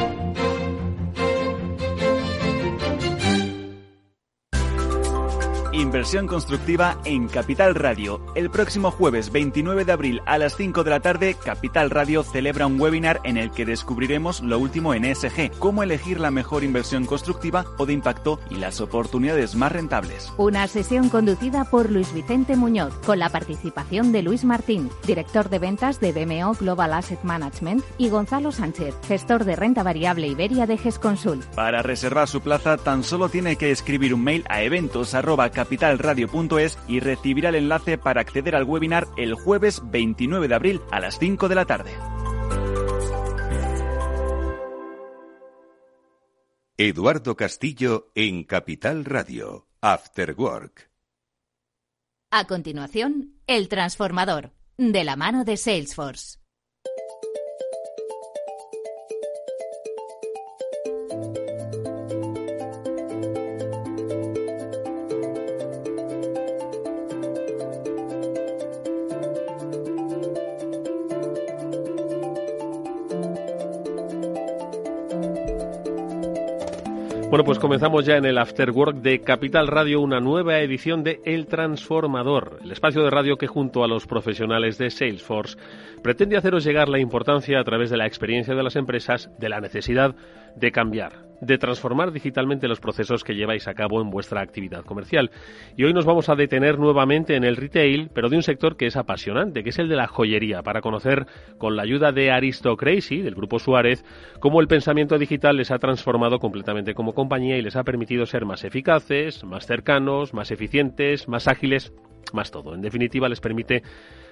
Inversión constructiva en Capital Radio. El próximo jueves 29 de abril a las 5 de la tarde, Capital Radio celebra un webinar en el que descubriremos lo último en ESG, cómo elegir la mejor inversión constructiva o de impacto y las oportunidades más rentables. Una sesión conducida por Luis Vicente Muñoz, con la participación de Luis Martín, director de ventas de BMO Global Asset Management, y Gonzalo Sánchez, gestor de renta variable Iberia de GESConsul. Para reservar su plaza tan solo tiene que escribir un mail a eventos@capitalradio.es y recibirá el enlace para acceder al webinar el jueves 29 de abril a las 5 de la tarde. Eduardo Castillo en Capital Radio. After Work. A continuación, El Transformador, de la mano de Salesforce. Bueno, pues comenzamos ya en el After Work de Capital Radio, una nueva edición de El Transformador, el espacio de radio que junto a los profesionales de Salesforce pretende haceros llegar la importancia a través de la experiencia de las empresas de la necesidad de cambiar, de transformar digitalmente los procesos que lleváis a cabo en vuestra actividad comercial. Y hoy nos vamos a detener nuevamente en el retail, pero de un sector que es apasionante, que es el de la joyería, para conocer con la ayuda de Aristocracy, del grupo Suárez, cómo el pensamiento digital les ha transformado completamente como compañía y les ha permitido ser más eficaces, más cercanos, más eficientes, más ágiles, más todo. En definitiva, les permite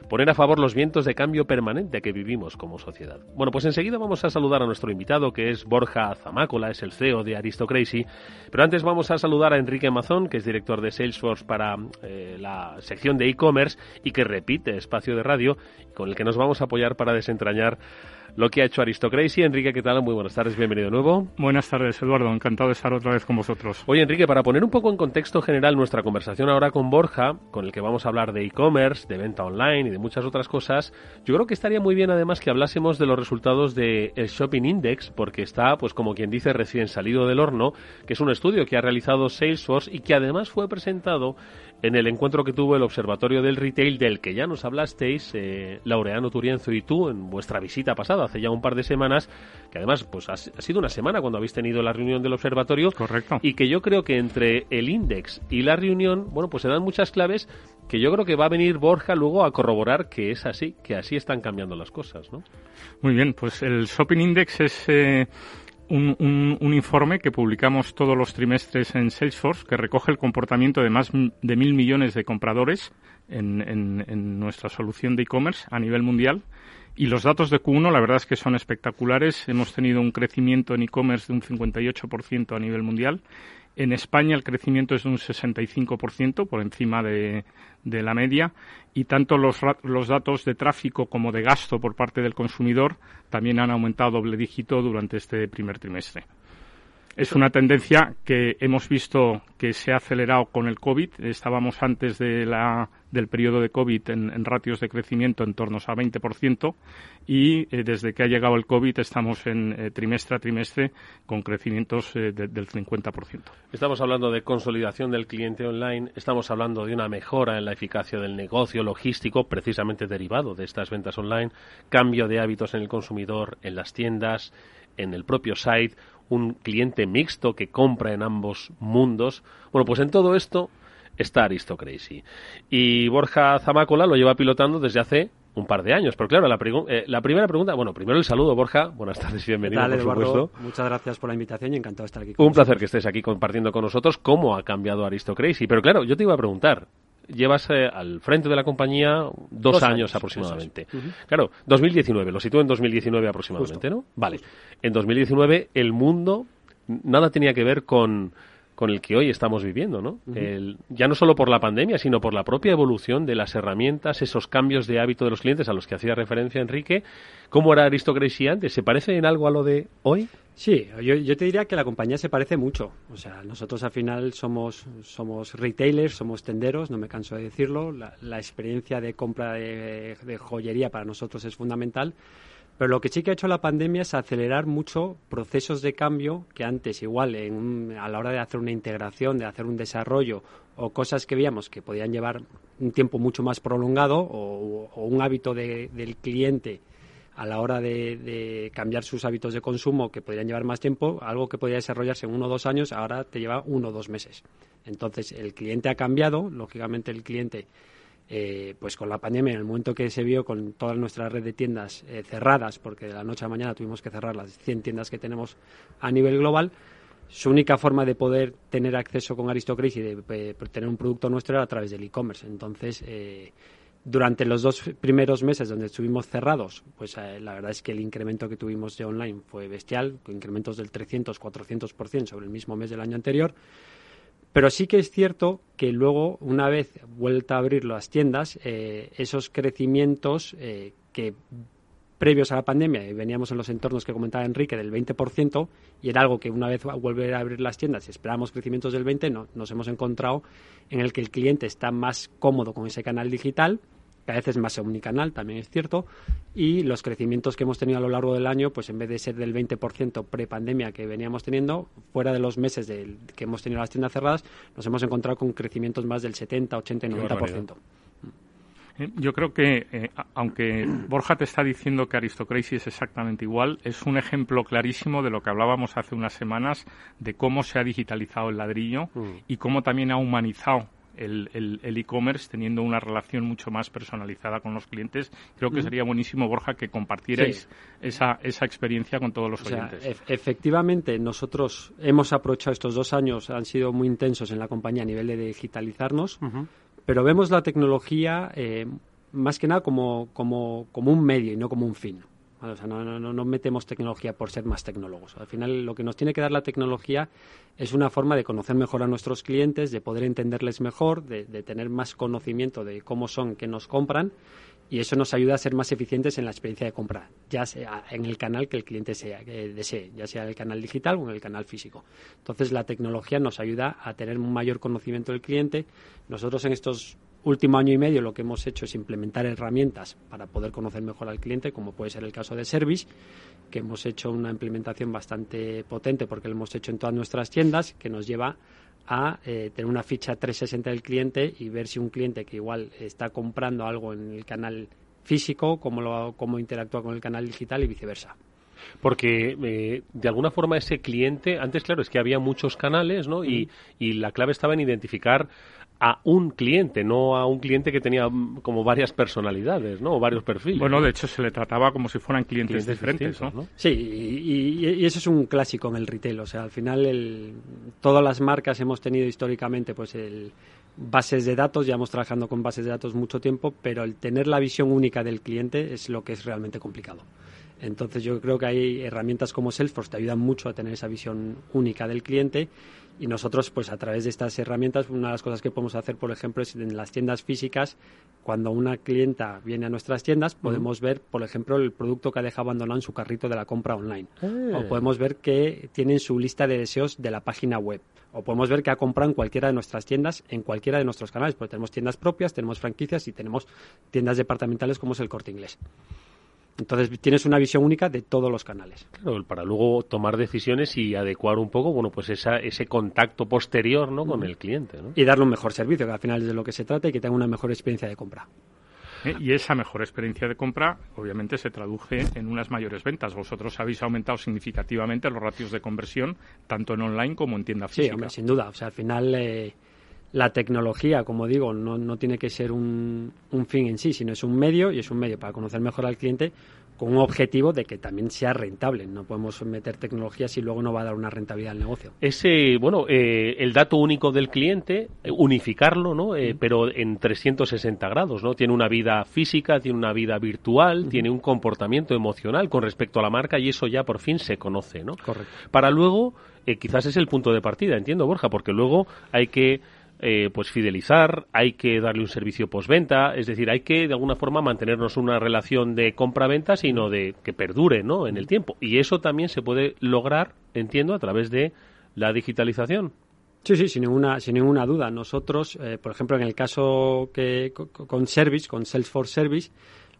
poner a favor los vientos de cambio permanente que vivimos como sociedad. Bueno, pues enseguida vamos a saludar a nuestro invitado, que es Borja Zamácola, es el CEO de Aristocracy. Pero antes vamos a saludar a Enrique Mazón, que es director de Salesforce para eh, la sección de e-commerce y que repite espacio de radio, con el que nos vamos a apoyar para desentrañar lo que ha hecho Aristocracy. Enrique, ¿qué tal? Muy buenas tardes, bienvenido de nuevo. Buenas tardes, Eduardo. Encantado de estar otra vez con vosotros. Oye, Enrique, para poner un poco en contexto general nuestra conversación ahora con Borja, con el que vamos a hablar de e-commerce, de venta online y de muchas otras cosas, yo creo que estaría muy bien además que hablásemos de los resultados del Shopping Index, porque está, pues como quien dice, recién salido del horno, que es un estudio que ha realizado Salesforce y que además fue presentado en el encuentro que tuvo el Observatorio del Retail, del que ya nos hablasteis, eh, Laureano Turienzo y tú, en vuestra visita pasada, hace ya un par de semanas, que además pues ha, sido una semana cuando habéis tenido la reunión del Observatorio. Correcto. Y que yo creo que entre el Index y la reunión, bueno, pues se dan muchas claves que yo creo que va a venir Borja luego a corroborar que es así, que así están cambiando las cosas, ¿no? Muy bien, pues el Shopping Index es eh, un, informe que publicamos todos los trimestres en Salesforce que recoge el comportamiento de más de mil millones de compradores en, nuestra solución de e-commerce a nivel mundial. Y los datos de Q1, la verdad es que son espectaculares. Hemos tenido un crecimiento en e-commerce de un 58% a nivel mundial en España el crecimiento es de un 65%, por encima de, la media, y tanto los, los, datos de tráfico como de gasto por parte del consumidor también han aumentado doble dígito durante este primer trimestre. Es una tendencia que hemos visto que se ha acelerado con el COVID. Estábamos antes de la, del periodo de COVID en, ratios de crecimiento en torno a 20% y eh, desde que ha llegado el COVID estamos en eh, trimestre a trimestre con crecimientos eh, del 50%. Estamos hablando de consolidación del cliente online, estamos hablando de una mejora en la eficacia del negocio logístico precisamente derivado de estas ventas online, cambio de hábitos en el consumidor, en las tiendas, en el propio site, un cliente mixto que compra en ambos mundos. Bueno, pues en todo esto está Aristocracy. Y Borja Zamácola lo lleva pilotando desde hace un par de años. Pero claro, la, eh, la primera pregunta, bueno, primero el saludo, Borja. Buenas tardes y bienvenido, por supuesto. Muchas gracias por la invitación y encantado de estar aquí. Con un placer que estés aquí compartiendo con nosotros cómo ha cambiado Aristocracy. Pero claro, yo te iba a preguntar, llevas eh, al frente de la compañía dos, años, aproximadamente. Claro, 2019, lo sitúo en 2019 aproximadamente, ¿no? Vale. En 2019 el mundo nada tenía que ver con con el que hoy estamos viviendo, ¿no? ya no solo por la pandemia, sino por la propia evolución de las herramientas, esos cambios de hábito de los clientes a los que hacía referencia Enrique. ¿Cómo era Aristocracia antes? ¿Se parece en algo a lo de hoy? Sí, yo, te diría que la compañía se parece mucho. O sea, nosotros al final somos, somos retailers, somos tenderos, no me canso de decirlo. La, experiencia de compra de joyería para nosotros es fundamental pero lo que sí que ha hecho la pandemia es acelerar mucho procesos de cambio que antes igual a la hora de hacer una integración, de hacer un desarrollo o cosas que veíamos que podían llevar un tiempo mucho más prolongado o, un hábito del cliente a la hora de, cambiar sus hábitos de consumo que podrían llevar más tiempo, algo que podía desarrollarse en uno o dos años, ahora te lleva uno o dos meses. Entonces, el cliente ha cambiado, lógicamente el cliente eh, pues con la pandemia, en el momento que se vio con toda nuestra red de tiendas eh, cerradas, porque de la noche a la mañana tuvimos que cerrar las 100 tiendas que tenemos a nivel global, su única forma de poder tener acceso con Aristocracy y de tener un producto nuestro era a través del e-commerce. Entonces, eh, durante los dos primeros meses donde estuvimos cerrados, pues la verdad es que el incremento que tuvimos de online fue bestial, con incrementos del 300-400% sobre el mismo mes del año anterior. Pero sí que es cierto que luego, una vez vuelta a abrir las tiendas, eh, esos crecimientos eh, que previos a la pandemia veníamos en los entornos que comentaba Enrique del 20% y era algo que una vez vuelve a abrir las tiendas y esperábamos crecimientos del 20%, no, nos hemos encontrado en el que el cliente está más cómodo con ese canal digital a veces más omnicanal, también es cierto, y los crecimientos que hemos tenido a lo largo del año, pues en vez de ser del 20% pre-pandemia que veníamos teniendo, fuera de los meses que hemos tenido las tiendas cerradas, nos hemos encontrado con crecimientos más del 70, 80 y 90%. Eh, yo creo que, eh, aunque Borja te está diciendo que Aristocracy es exactamente igual, es un ejemplo clarísimo de lo que hablábamos hace unas semanas, de cómo se ha digitalizado el ladrillo mm. y cómo también ha humanizado el e-commerce teniendo una relación mucho más personalizada con los clientes. Creo que sería buenísimo, Borja, que compartierais esa, esa experiencia con todos los oyentes. efectivamente, nosotros hemos aprovechado estos dos años, han sido muy intensos en la compañía a nivel de digitalizarnos, pero vemos la tecnología eh, más que nada como, como, como un medio y no como un fin. No, metemos tecnología por ser más tecnólogos. Al final, lo que nos tiene que dar la tecnología es una forma de conocer mejor a nuestros clientes, de poder entenderles mejor, de, tener más conocimiento de cómo son, que nos compran, y eso nos ayuda a ser más eficientes en la experiencia de compra, ya sea en el canal que el cliente sea, que desee, ya sea en el canal digital o en el canal físico. Entonces, la tecnología nos ayuda a tener un mayor conocimiento del cliente. Nosotros en estos último año y medio lo que hemos hecho es implementar herramientas para poder conocer mejor al cliente, como puede ser el caso de Service, que hemos hecho una implementación bastante potente porque lo hemos hecho en todas nuestras tiendas, que nos lleva a eh, tener una ficha 360 del cliente y ver si un cliente que igual está comprando algo en el canal físico, cómo, lo, cómo interactúa con el canal digital y viceversa. Porque eh, de alguna forma ese cliente, antes claro, es que había muchos canales, ¿no? Y, y la clave estaba en identificar a un cliente, no a un cliente que tenía mm, como varias personalidades, ¿no? O varios perfiles. Bueno, de hecho se le trataba como si fueran clientes, diferentes, ¿no? Sí, y, y, eso es un clásico en el retail. O sea, al final el, todas las marcas hemos tenido históricamente, pues el bases de datos, llevamos trabajando con bases de datos mucho tiempo, pero el tener la visión única del cliente es lo que es realmente complicado. Entonces yo creo que hay herramientas como Salesforce que te ayudan mucho a tener esa visión única del cliente y nosotros pues a través de estas herramientas una de las cosas que podemos hacer por ejemplo es en las tiendas físicas cuando una clienta viene a nuestras tiendas podemos ver por ejemplo el producto que ha dejado abandonado en su carrito de la compra online. Ah. o podemos ver que tienen su lista de deseos de la página web. O podemos ver que ha comprado en cualquiera de nuestras tiendas en cualquiera de nuestros canales porque tenemos tiendas propias tenemos franquicias y tenemos tiendas departamentales como es el Corte Inglés entonces tienes una visión única de todos los canales. Claro, para luego tomar decisiones y adecuar un poco, bueno, pues esa, ese contacto posterior, ¿no? Con el cliente, ¿no? Y darle un mejor servicio, que al final es de lo que se trata y que tenga una mejor experiencia de compra. ¿eh? Y esa mejor experiencia de compra, obviamente, se traduce en unas mayores ventas. Vosotros habéis aumentado significativamente los ratios de conversión, tanto en online como en tienda física. Sí, hombre, sin duda. O sea, al final eh, la tecnología, como digo, no, no tiene que ser un, un fin en sí, sino es un medio y es un medio para conocer mejor al cliente con un objetivo de que también sea rentable. No podemos meter tecnología si luego no va a dar una rentabilidad al negocio. Ese, bueno, eh, el dato único del cliente, eh, unificarlo, ¿no? Eh, pero en 360 grados, ¿no? Tiene una vida física, tiene una vida virtual, tiene un comportamiento emocional con respecto a la marca y eso ya por fin se conoce, ¿no? Correcto. Para luego, eh, quizás es el punto de partida, entiendo, Borja, porque luego hay que eh, pues fidelizar, hay que darle un servicio postventa, es decir, hay que de alguna forma mantenernos una relación de compra-venta, sino de que perdure, ¿no? En el tiempo. Y eso también se puede lograr, entiendo, a través de la digitalización. Sí, sí, sin ninguna, sin ninguna duda. Nosotros, eh, por ejemplo, en el caso que co- con Service, con Salesforce Service,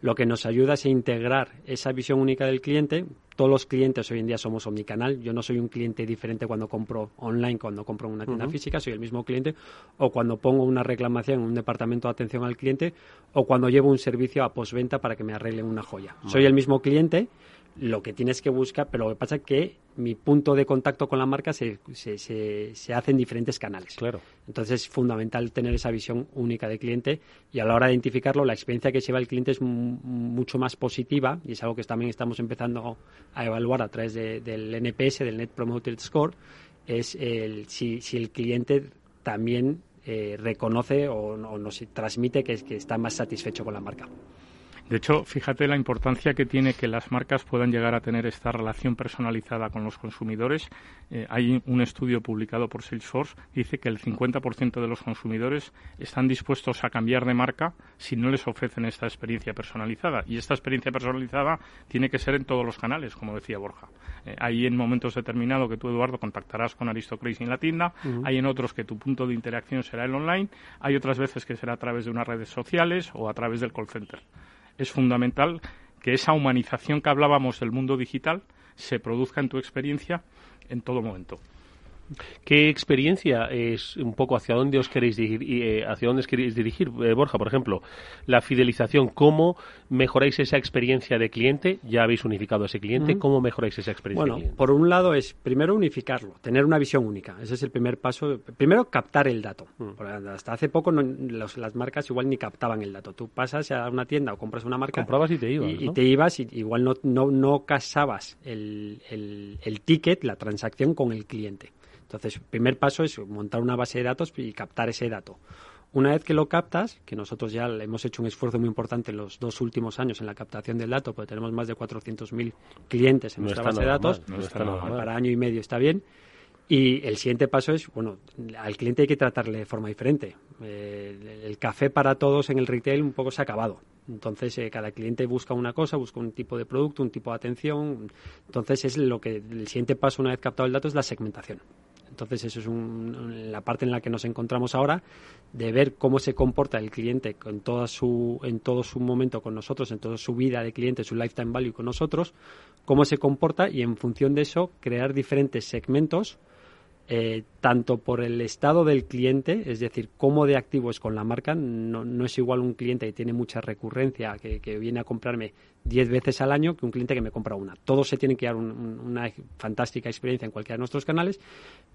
lo que nos ayuda es a integrar esa visión única del cliente. Todos los clientes hoy en día somos omnicanal. Yo no soy un cliente diferente cuando compro online, cuando compro en una tienda física, soy el mismo cliente. O cuando pongo una reclamación en un departamento de atención al cliente, o cuando llevo un servicio a postventa para que me arreglen una joya. Soy el mismo cliente, lo que tienes que buscar, pero lo que pasa es que mi punto de contacto con la marca se, se, se, se hace en diferentes canales. Claro. Entonces es fundamental tener esa visión única de cliente y a la hora de identificarlo, la experiencia que lleva el cliente es mu- mucho más positiva y es algo que también estamos empezando a evaluar a través de- del NPS, del Net Promoter Score, es el, si, si el cliente también eh, reconoce o, o nos transmite que, que está más satisfecho con la marca. De hecho, fíjate la importancia que tiene que las marcas puedan llegar a tener esta relación personalizada con los consumidores. Eh, hay un estudio publicado por Salesforce que dice que el 50% de los consumidores están dispuestos a cambiar de marca si no les ofrecen esta experiencia personalizada. Y esta experiencia personalizada tiene que ser en todos los canales, como decía Borja. Eh, hay en momentos determinados que tú, Eduardo, contactarás con Aristocracy en la tienda, hay en otros que tu punto de interacción será el online, hay otras veces que será a través de unas redes sociales o a través del call center es fundamental que esa humanización que hablábamos del mundo digital se produzca en tu experiencia en todo momento. ¿Qué experiencia es un poco hacia dónde os queréis dirigir, eh, hacia dónde os queréis dirigir, eh, Borja? Por ejemplo, la fidelización, ¿cómo mejoráis esa experiencia de cliente? Ya habéis unificado a ese cliente. ¿cómo mejoráis esa experiencia Bueno, de cliente? por un lado es primero unificarlo, tener una visión única. Ese es el primer paso. Primero captar el dato. Mm. Hasta hace poco no- los- las marcas igual ni captaban el dato. Tú pasas a una tienda o compras una marca. Comprabas y te ibas, Y, y te ibas y igual no, no, no casabas el, el, el ticket, la transacción con el cliente. Entonces, el primer paso es montar una base de datos y captar ese dato. Una vez que lo captas, que nosotros ya hemos hecho un esfuerzo muy importante en los dos últimos años en la captación del dato, porque tenemos más de 400.000 clientes en No nuestra base de datos, mal, no está nada mal. para año y medio está bien. Y el siguiente paso es, bueno, al cliente hay que tratarle de forma diferente. Eh, el, el café para todos en el retail un poco se ha acabado. Entonces, eh, cada cliente busca una cosa, busca un tipo de producto, un tipo de atención. Entonces, es lo que el siguiente paso, una vez captado el dato, es la segmentación. Entonces, eso es la parte en la que nos encontramos ahora, de ver cómo se comporta el cliente en, toda su, en todo su momento con nosotros, en toda su vida de cliente, su lifetime value con nosotros, cómo se comporta y en función de eso crear diferentes segmentos eh, tanto por el estado del cliente, es decir, cómo de activo es con la marca, no, es igual un cliente que tiene mucha recurrencia, que, viene a comprarme 10 veces al año, que un cliente que me compra una. Todos se tienen que dar una fantástica experiencia en cualquiera de nuestros canales,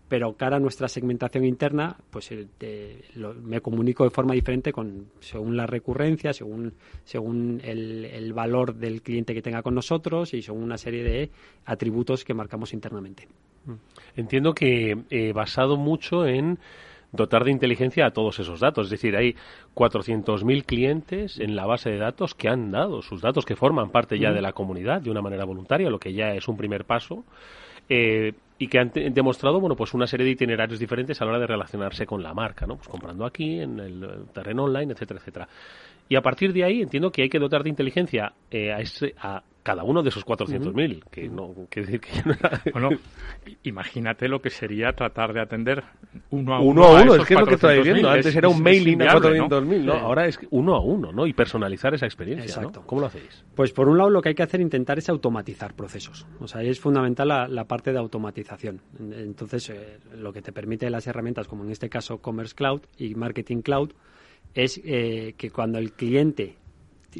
pero cara a nuestra segmentación interna, pues eh, me comunico de forma diferente con según la recurrencia, según, según el, el valor del cliente que tenga con nosotros y según una serie de atributos que marcamos internamente. Entiendo que eh, basado mucho en dotar de inteligencia a todos esos datos. Es decir, hay 400.000 clientes en la base de datos que han dado sus datos, que forman parte ya de la comunidad de una manera voluntaria, lo que ya es un primer paso. Eh, y que han demostrado bueno pues una serie de itinerarios diferentes a la hora de relacionarse con la marca, ¿no? Pues comprando aquí, en el terreno online, etcétera, etcétera. Y a partir de ahí entiendo que hay que dotar de inteligencia eh, a, ese, a cada uno de esos 400.000. Que no, que decir que no Bueno, imagínate lo que sería tratar de atender uno a uno. Uno a uno, es que es lo que estoy diciendo. Antes era un mailing a 400.000, ¿no? Ahora es uno a uno, ¿no? Y personalizar esa experiencia, Exacto. ¿Cómo lo hacéis? Pues por un lado lo que hay que hacer intentar es automatizar procesos. O sea, es fundamental la, parte de automatización. Entonces, eh, lo que te permite las herramientas, como en este caso Commerce Cloud y Marketing Cloud, es eh, que cuando el cliente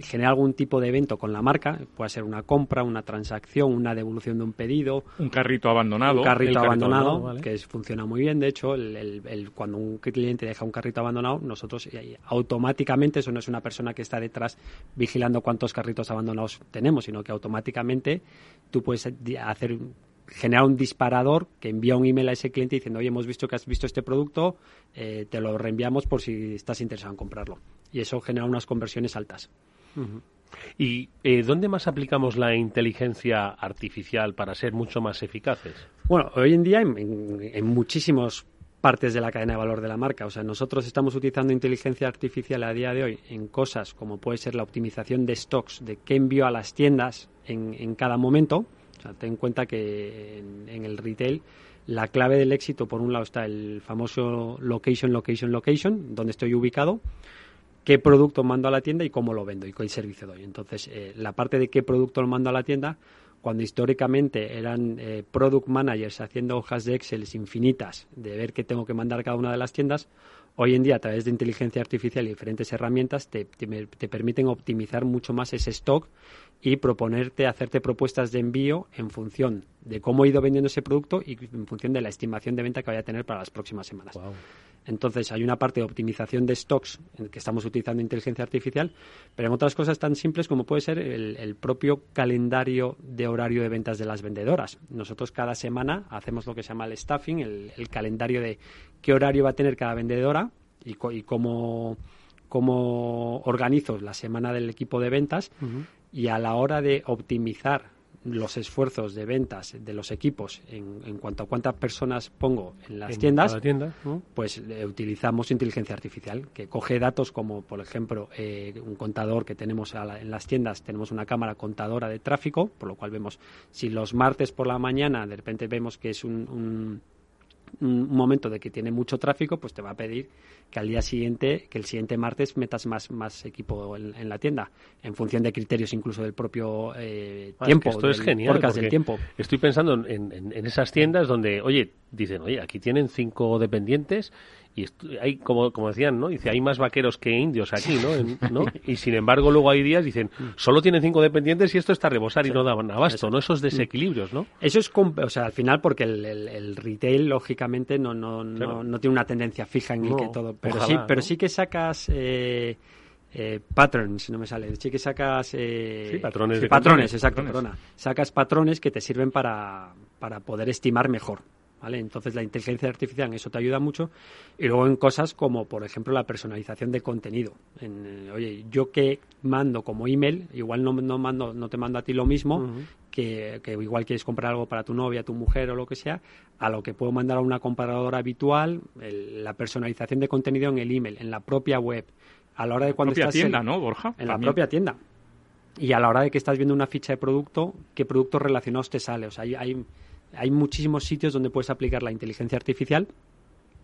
genera algún tipo de evento con la marca, puede ser una compra, una transacción, una devolución de un pedido. Un carrito abandonado. Un carrito, abandonado, que funciona muy bien. De hecho, el, cuando un cliente deja un carrito abandonado, nosotros automáticamente, eso no es una persona que está detrás vigilando cuántos carritos abandonados tenemos, sino que automáticamente tú puedes hacer generar un disparador que envía un email a ese cliente diciendo, oye, hemos visto que has visto este producto, eh, te lo reenviamos por si estás interesado en comprarlo. Y eso genera unas conversiones altas. ¿Y eh, dónde más aplicamos la inteligencia artificial para ser mucho más eficaces? Bueno, hoy en día en, en muchísimas partes de la cadena de valor de la marca. O sea, nosotros estamos utilizando inteligencia artificial a día de hoy en cosas como puede ser la optimización de stocks, de qué envío a las tiendas en, en cada momento. O sea, ten en cuenta que en, el retail la clave del éxito, por un lado, está el famoso location, location, location, donde estoy ubicado qué producto mando a la tienda y cómo lo vendo y qué servicio doy. Entonces, eh, la parte de qué producto lo mando a la tienda, cuando históricamente eran eh, product managers haciendo hojas de Excel infinitas de ver qué tengo que mandar a cada una de las tiendas, hoy en día a través de inteligencia artificial y diferentes herramientas te, te, permiten optimizar mucho más ese stock y proponerte, hacerte propuestas de envío en función de cómo he ido vendiendo ese producto y en función de la estimación de venta que vaya a tener para las próximas semanas. Entonces hay una parte de optimización de stocks en que estamos utilizando inteligencia artificial, pero en otras cosas tan simples como puede ser el, propio calendario de horario de ventas de las vendedoras. Nosotros cada semana hacemos lo que se llama el staffing, el, calendario de qué horario va a tener cada vendedora y, cómo, organizo la semana del equipo de ventas y a la hora de optimizar los esfuerzos de ventas de los equipos en, cuanto a cuántas personas pongo en las tiendas, pues eh, utilizamos inteligencia artificial que coge datos como, por ejemplo, eh, un contador que tenemos en las tiendas, tenemos una cámara contadora de tráfico, por lo cual vemos si los martes por la mañana de repente vemos que es un un momento de que tiene mucho tráfico, pues te va a pedir que al día siguiente, que el siguiente martes metas más, más equipo en, la tienda, en función de criterios incluso del propio eh, tiempo. esto es genial. Del tiempo. Estoy pensando en, en, esas tiendas donde, oye, dicen, oye, aquí tienen cinco dependientes y hay como, como decían no dice hay más vaqueros que indios aquí no, y sin embargo luego hay días dicen solo tienen cinco dependientes y esto está a rebosar y no daban abasto no esos desequilibrios no eso es o sea al final porque el, retail lógicamente no no, no, tiene una tendencia fija en el que todo pero sí pero sí que sacas eh, eh, patterns, no me sale. Sí que sacas... Eh, patrones. patrones, exacto, perdona. Sacas patrones que te sirven para, para poder estimar mejor. Entonces la inteligencia artificial en eso te ayuda mucho y luego en cosas como, por ejemplo, la personalización de contenido. En, eh, oye, yo que mando como email, igual no, no, mando, no te mando a ti lo mismo, que, igual quieres comprar algo para tu novia, tu mujer o lo que sea, a lo que puedo mandar a una comparadora habitual, la personalización de contenido en el email, en la propia web, a la hora de cuando propia estás tienda, ¿no, Borja? En la propia tienda. Y a la hora de que estás viendo una ficha de producto, qué productos relacionados te sale. O sea, hay hay muchísimos sitios donde puedes aplicar la inteligencia artificial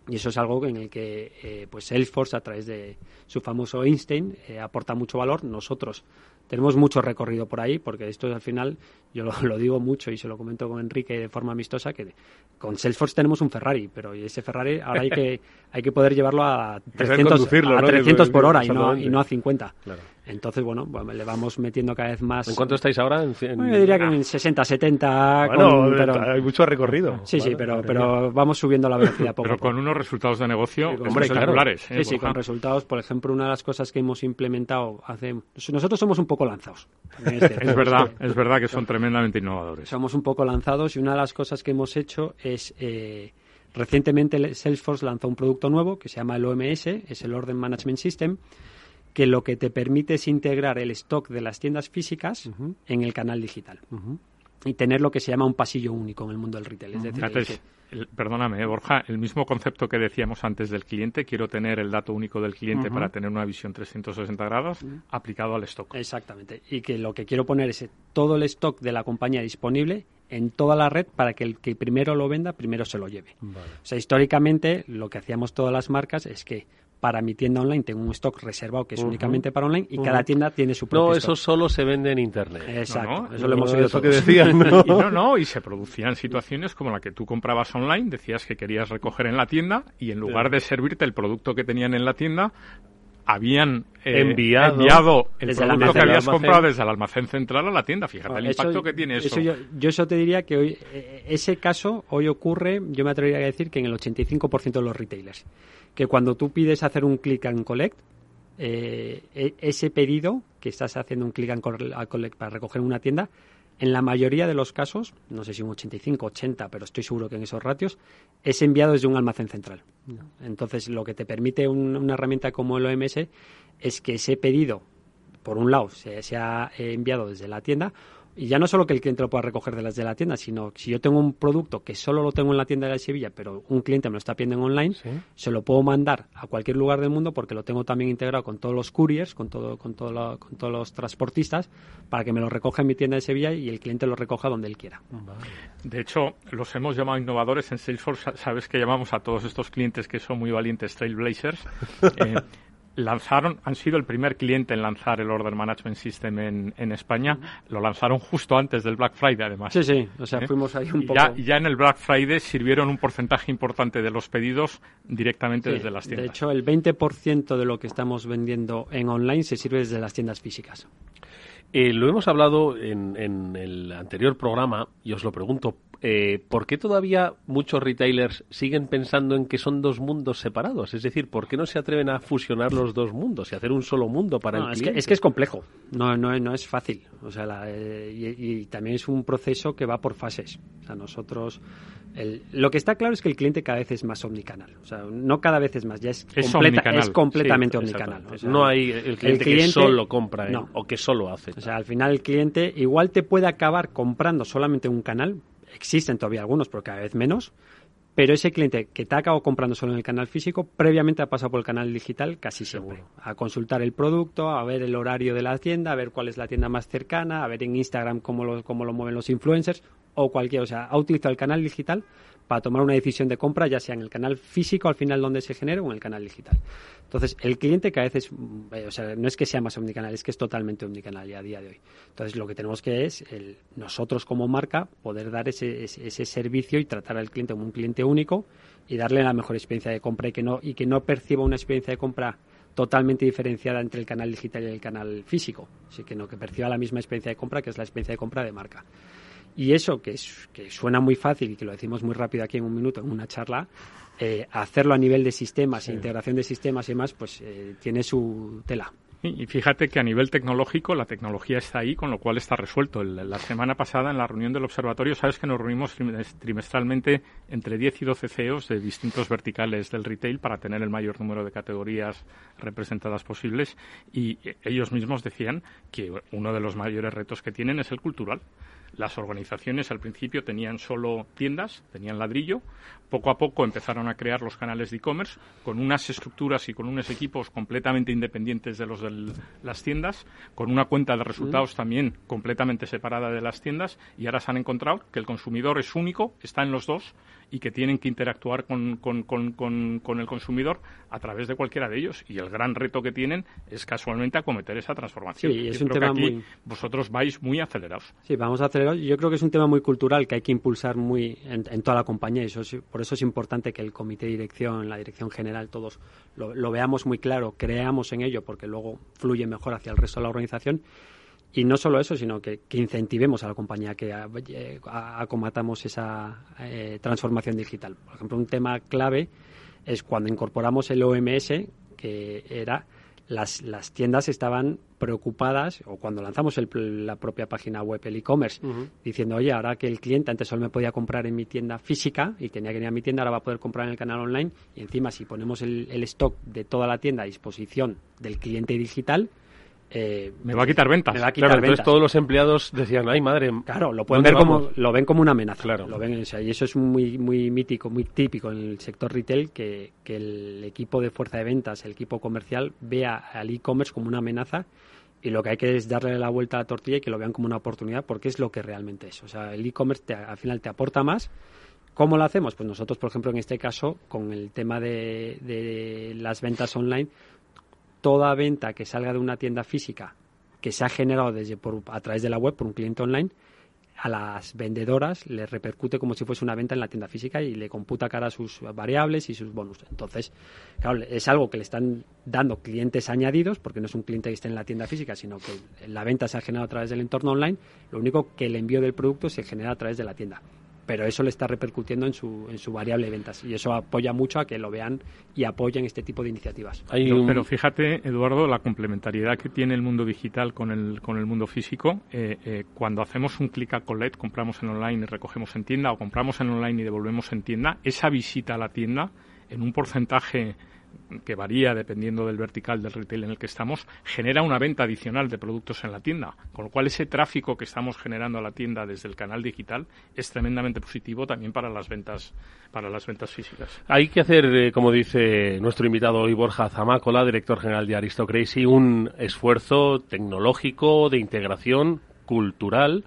y eso es algo en el que eh, pues Salesforce, a través de su famoso Einstein, eh, aporta mucho valor. Nosotros tenemos mucho recorrido por ahí, porque esto al final, yo lo, digo mucho y se lo comento con Enrique de forma amistosa, que con Salesforce tenemos un Ferrari, pero ese Ferrari ahora hay que, hay que poder llevarlo a 300, a 300 por hora y no, y no a 50. Claro. Entonces, bueno, le vamos metiendo cada vez más. ¿En cuánto estáis ahora? En, yo diría que en 60, 70. Bueno, pero... hay mucho recorrido. Sí, sí, pero, pero vamos subiendo la velocidad poco Pero con unos resultados de negocio hombre, espectaculares. ¿eh? Sí, sí, con resultados. Por ejemplo, una de las cosas que hemos implementado hace. Nosotros somos un poco lanzados. es verdad, es verdad que son tremendamente innovadores. Somos un poco lanzados y una de las cosas que hemos hecho es. Eh, recientemente Salesforce lanzó un producto nuevo que se llama el OMS, es el Order Management System que lo que te permite es integrar el stock de las tiendas físicas en el canal digital. Y tener lo que se llama un pasillo único en el mundo del retail. Es decir, perdóname, eh, Borja, el mismo concepto que decíamos antes del cliente, quiero tener el dato único del cliente para tener una visión 360 grados aplicado al stock. Exactamente. Y que lo que quiero poner es todo el stock de la compañía disponible en toda la red para que el que primero lo venda, primero se lo lleve. O sea, históricamente lo que hacíamos todas las marcas es que para mi tienda online tengo un stock reservado que es únicamente para online y cada tienda tiene su propio No, eso solo se vende en internet. Exacto, eso lo hemos oído que decían. ¿no? y no, no, y se producían situaciones como la que tú comprabas online, decías que querías recoger en la tienda y en lugar de servirte el producto que tenían en la tienda, habían eh, enviado, el producto que habías comprado desde el almacén central a la tienda. Fíjate el impacto que tiene eso. yo, yo, eso te diría que hoy, eh, ese caso hoy ocurre, yo me atrevería a decir que en el 85% de los retailers que cuando tú pides hacer un click and collect, eh, e, ese pedido que estás haciendo un click and collect para recoger una tienda, en la mayoría de los casos, no sé si un 85, 80, pero estoy seguro que en esos ratios, es enviado desde un almacén central. Entonces, lo que te permite una herramienta como el OMS es que ese pedido, por un lado, se, se ha enviado desde la tienda, y ya no solo que el cliente lo pueda recoger de las de la tienda, sino si yo tengo un producto que solo lo tengo en la tienda de Sevilla, pero un cliente me lo está pidiendo en online, se lo puedo mandar a cualquier lugar del mundo porque lo tengo también integrado con todos los couriers, con todo, con todo con todos los transportistas, para que me lo recoja en mi tienda de Sevilla y el cliente lo recoja donde él quiera. De hecho, los hemos llamado innovadores en Salesforce. Sabes que llamamos a todos estos clientes que son muy valientes trailblazers. Eh, lanzaron, han sido el primer cliente en lanzar el Order Management System en, en España. Lo lanzaron justo antes del Black Friday, además. Sí, sí, o sea, ¿Eh? fuimos ahí un poco. Ya, ya, en el Black Friday sirvieron un porcentaje importante de los pedidos directamente desde las tiendas. De hecho, el 20% de lo que estamos vendiendo en online se sirve desde las tiendas físicas. Eh, lo hemos hablado en, en, el anterior programa y os lo pregunto, eh, ¿por qué todavía muchos retailers siguen pensando en que son dos mundos separados? Es decir, ¿por qué no se atreven a fusionar los dos mundos y hacer un solo mundo para el es cliente? Que, es que es complejo, no, no, no es fácil. O sea, eh, y, también es un proceso que va por fases. O sea, nosotros... lo que está claro es que el cliente cada vez es más omnicanal. O sea, no cada vez es más, ya es, es, completamente omnicanal. no hay el cliente, que solo compra o que solo hace. O sea, al final el cliente igual te puede acabar comprando solamente un canal, existen todavía algunos, pero cada vez menos, pero ese cliente que te ha acabado comprando solo en el canal físico, previamente ha pasado por el canal digital casi siempre. A consultar el producto, a ver el horario de la tienda, a ver cuál es la tienda más cercana, a ver en Instagram cómo lo, cómo lo mueven los influencers o cualquier, o sea, ha utilizado el canal digital para tomar una decisión de compra, ya sea en el canal físico al final donde se genere o en el canal digital. Entonces, el cliente cada vez es, eh, o sea, no es que sea más omnicanal, es que es totalmente omnicanal ya a día de hoy. Entonces, lo que tenemos que es el, nosotros como marca poder dar ese, ese, servicio y tratar al cliente como un cliente único y darle la mejor experiencia de compra y que no, y que no perciba una experiencia de compra totalmente diferenciada entre el canal digital y el canal físico, así que no que perciba la misma experiencia de compra que es la experiencia de compra de marca. Y eso, que, es, que suena muy fácil y que lo decimos muy rápido aquí en un minuto, en una charla, eh, hacerlo a nivel de sistemas, e integración de sistemas y demás, pues eh, tiene su tela. Y fíjate que a nivel tecnológico la tecnología está ahí, con lo cual está resuelto. La semana pasada en la reunión del observatorio, sabes que nos reunimos trimestralmente entre 10 y 12 CEOs de distintos verticales del retail para tener el mayor número de categorías representadas posibles y ellos mismos decían que uno de los mayores retos que tienen es el cultural Las organizaciones al principio tenían solo tiendas, tenían ladrillo. Poco a poco empezaron a crear los canales de e-commerce con unas estructuras y con unos equipos completamente independientes de los de las tiendas, con una cuenta de resultados también completamente separada de las tiendas y ahora se han encontrado que el consumidor es único, está en los dos y que tienen que interactuar con, con, con, con, el consumidor a través de cualquiera de ellos. Y el gran reto que tienen es casualmente acometer esa transformación. Sí, es un tema muy... vosotros vais muy acelerados. Sí, vamos acelerados. Yo creo que es un tema muy cultural que hay que impulsar muy en, toda la compañía. Y eso por eso es importante que el comité de dirección, la dirección general, todos lo, lo veamos muy claro, creamos en ello, porque luego fluye mejor hacia el resto de la organización y no solo eso, sino que, incentivemos a la compañía que acomatamos esa eh, transformación digital. Por ejemplo, un tema clave es cuando incorporamos el OMS, que era las, las tiendas estaban preocupadas, o cuando lanzamos la propia página web, el e-commerce, diciendo, oye, ahora que el cliente antes solo me podía comprar en mi tienda física y tenía que ir a mi tienda, ahora va a poder comprar en el canal online, y encima si ponemos el, el stock de toda la tienda a disposición del cliente digital, eh, me va a quitar ventas. claro, entonces todos los empleados decían, ay madre. Claro, lo pueden ver como, lo ven como una amenaza. Claro. Lo ven, y eso es muy, muy mítico, muy típico en el sector retail, que, que el equipo de fuerza de ventas, el equipo comercial, vea al e-commerce como una amenaza y lo que hay que es darle la vuelta a la tortilla y que lo vean como una oportunidad porque es lo que realmente es. O sea, el e-commerce al final te aporta más. ¿Cómo lo hacemos? Pues nosotros, por ejemplo, en este caso, con el tema de, de las ventas online, toda venta que salga de una tienda física que se ha generado desde por, a través de la web por un cliente online, a las vendedoras le repercute como si fuese una venta en la tienda física y le computa cara sus variables y sus bonus. Entonces, claro, es algo que le están dando clientes añadidos, porque no es un cliente que esté en la tienda física, sino que la venta se ha generado a través del entorno online, lo único que el envío del producto se genera a través de la tienda pero eso le está repercutiendo en su, en su variable de ventas y eso apoya mucho a que lo vean y apoyen este tipo de iniciativas. Pero, fíjate, Eduardo, la complementariedad que tiene el mundo digital con el, con el mundo físico. Eh, eh, cuando hacemos un click a collect, compramos en online y recogemos en tienda o compramos en online y devolvemos en tienda, esa visita a la tienda en un porcentaje que varía dependiendo del vertical del retail en el que estamos, genera una venta adicional de productos en la tienda. Con lo cual, ese tráfico que estamos generando a la tienda desde el canal digital es tremendamente positivo también para las ventas, para las ventas físicas. Hay que hacer, eh, como dice nuestro invitado hoy, Borja Zamácola, director general de Aristocracy, un esfuerzo tecnológico de integración cultural.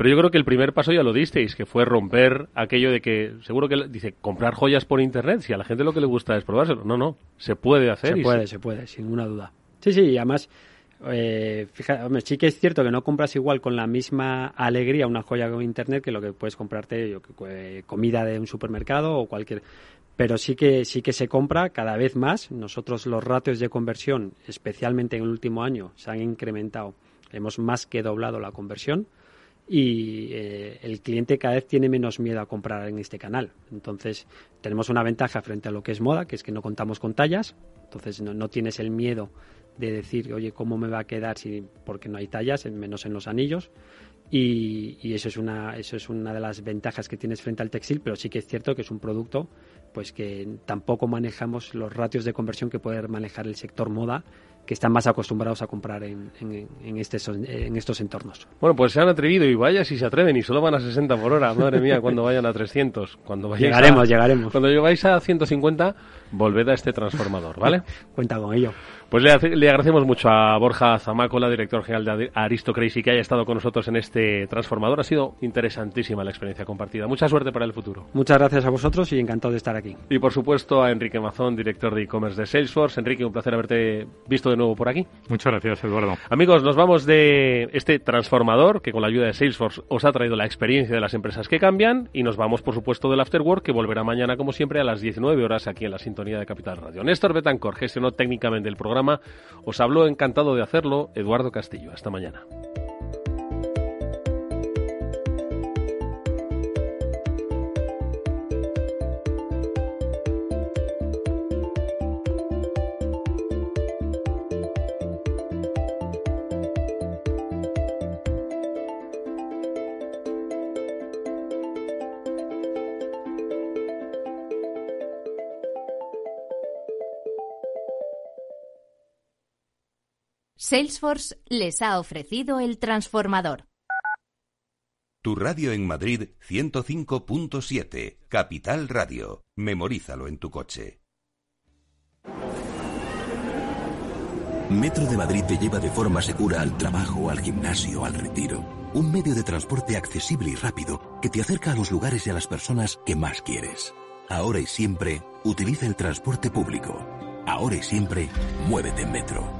Pero yo creo que el primer paso ya lo disteis, que fue romper aquello de que, seguro que dice, comprar joyas por internet, si a la gente lo que le gusta es probárselo. No, no, se puede hacer. Se puede, se... puede, sin ninguna duda. Sí, sí, y además, eh, fíjate, sí que es cierto que no compras igual con la misma alegría una joya con internet que lo que puedes comprarte yo, comida de un supermercado o cualquier pero sí que sí que se compra cada vez más. Nosotros los ratios de conversión, especialmente en el último año, se han incrementado. Hemos más que doblado la conversión y eh, el cliente cada vez tiene menos miedo a comprar en este canal. Entonces, tenemos una ventaja frente a lo que es moda, que es que no contamos con tallas, entonces no, tienes el miedo de decir, oye, ¿cómo me va a quedar si porque no hay tallas, menos en los anillos? Y, y, eso es una eso es una de las ventajas que tienes frente al textil, pero sí que es cierto que es un producto pues que tampoco manejamos los ratios de conversión que puede manejar el sector moda que están más acostumbrados a comprar en, en, este, en estos entornos. Bueno, pues se han atrevido y vaya si se atreven y solo van a 60 por hora, madre mía, cuando vayan a 300. Cuando llegaremos, llegaremos. Cuando llegáis a 150, volved a este transformador, ¿vale? Cuenta con ello. Pues le, agradecemos mucho a Borja Zamácola, director general de Aristocracy, que haya estado con nosotros en este transformador. Ha sido interesantísima la experiencia compartida. Mucha suerte para el futuro. Muchas gracias a vosotros y encantado de estar aquí. Y por supuesto a Enrique Mazón, director de e-commerce de Salesforce. Enrique, un placer haberte visto de nuevo por aquí. Muchas gracias, Eduardo. Amigos, nos vamos de este transformador que con la ayuda de Salesforce os ha traído la experiencia de las empresas que cambian y nos vamos, por supuesto, del Afterwork que volverá mañana, como siempre, a las 19 horas aquí en la sintonía de Capital Radio. Néstor Betancor gestionó técnicamente el os habló encantado de hacerlo Eduardo Castillo. Hasta mañana. Salesforce les ha ofrecido el transformador. Tu radio en Madrid 105.7, Capital Radio. Memorízalo en tu coche. Metro de Madrid te lleva de forma segura al trabajo, al gimnasio, al retiro. Un medio de transporte accesible y rápido que te acerca a los lugares y a las personas que más quieres. Ahora y siempre, utiliza el transporte público. Ahora y siempre, muévete en Metro.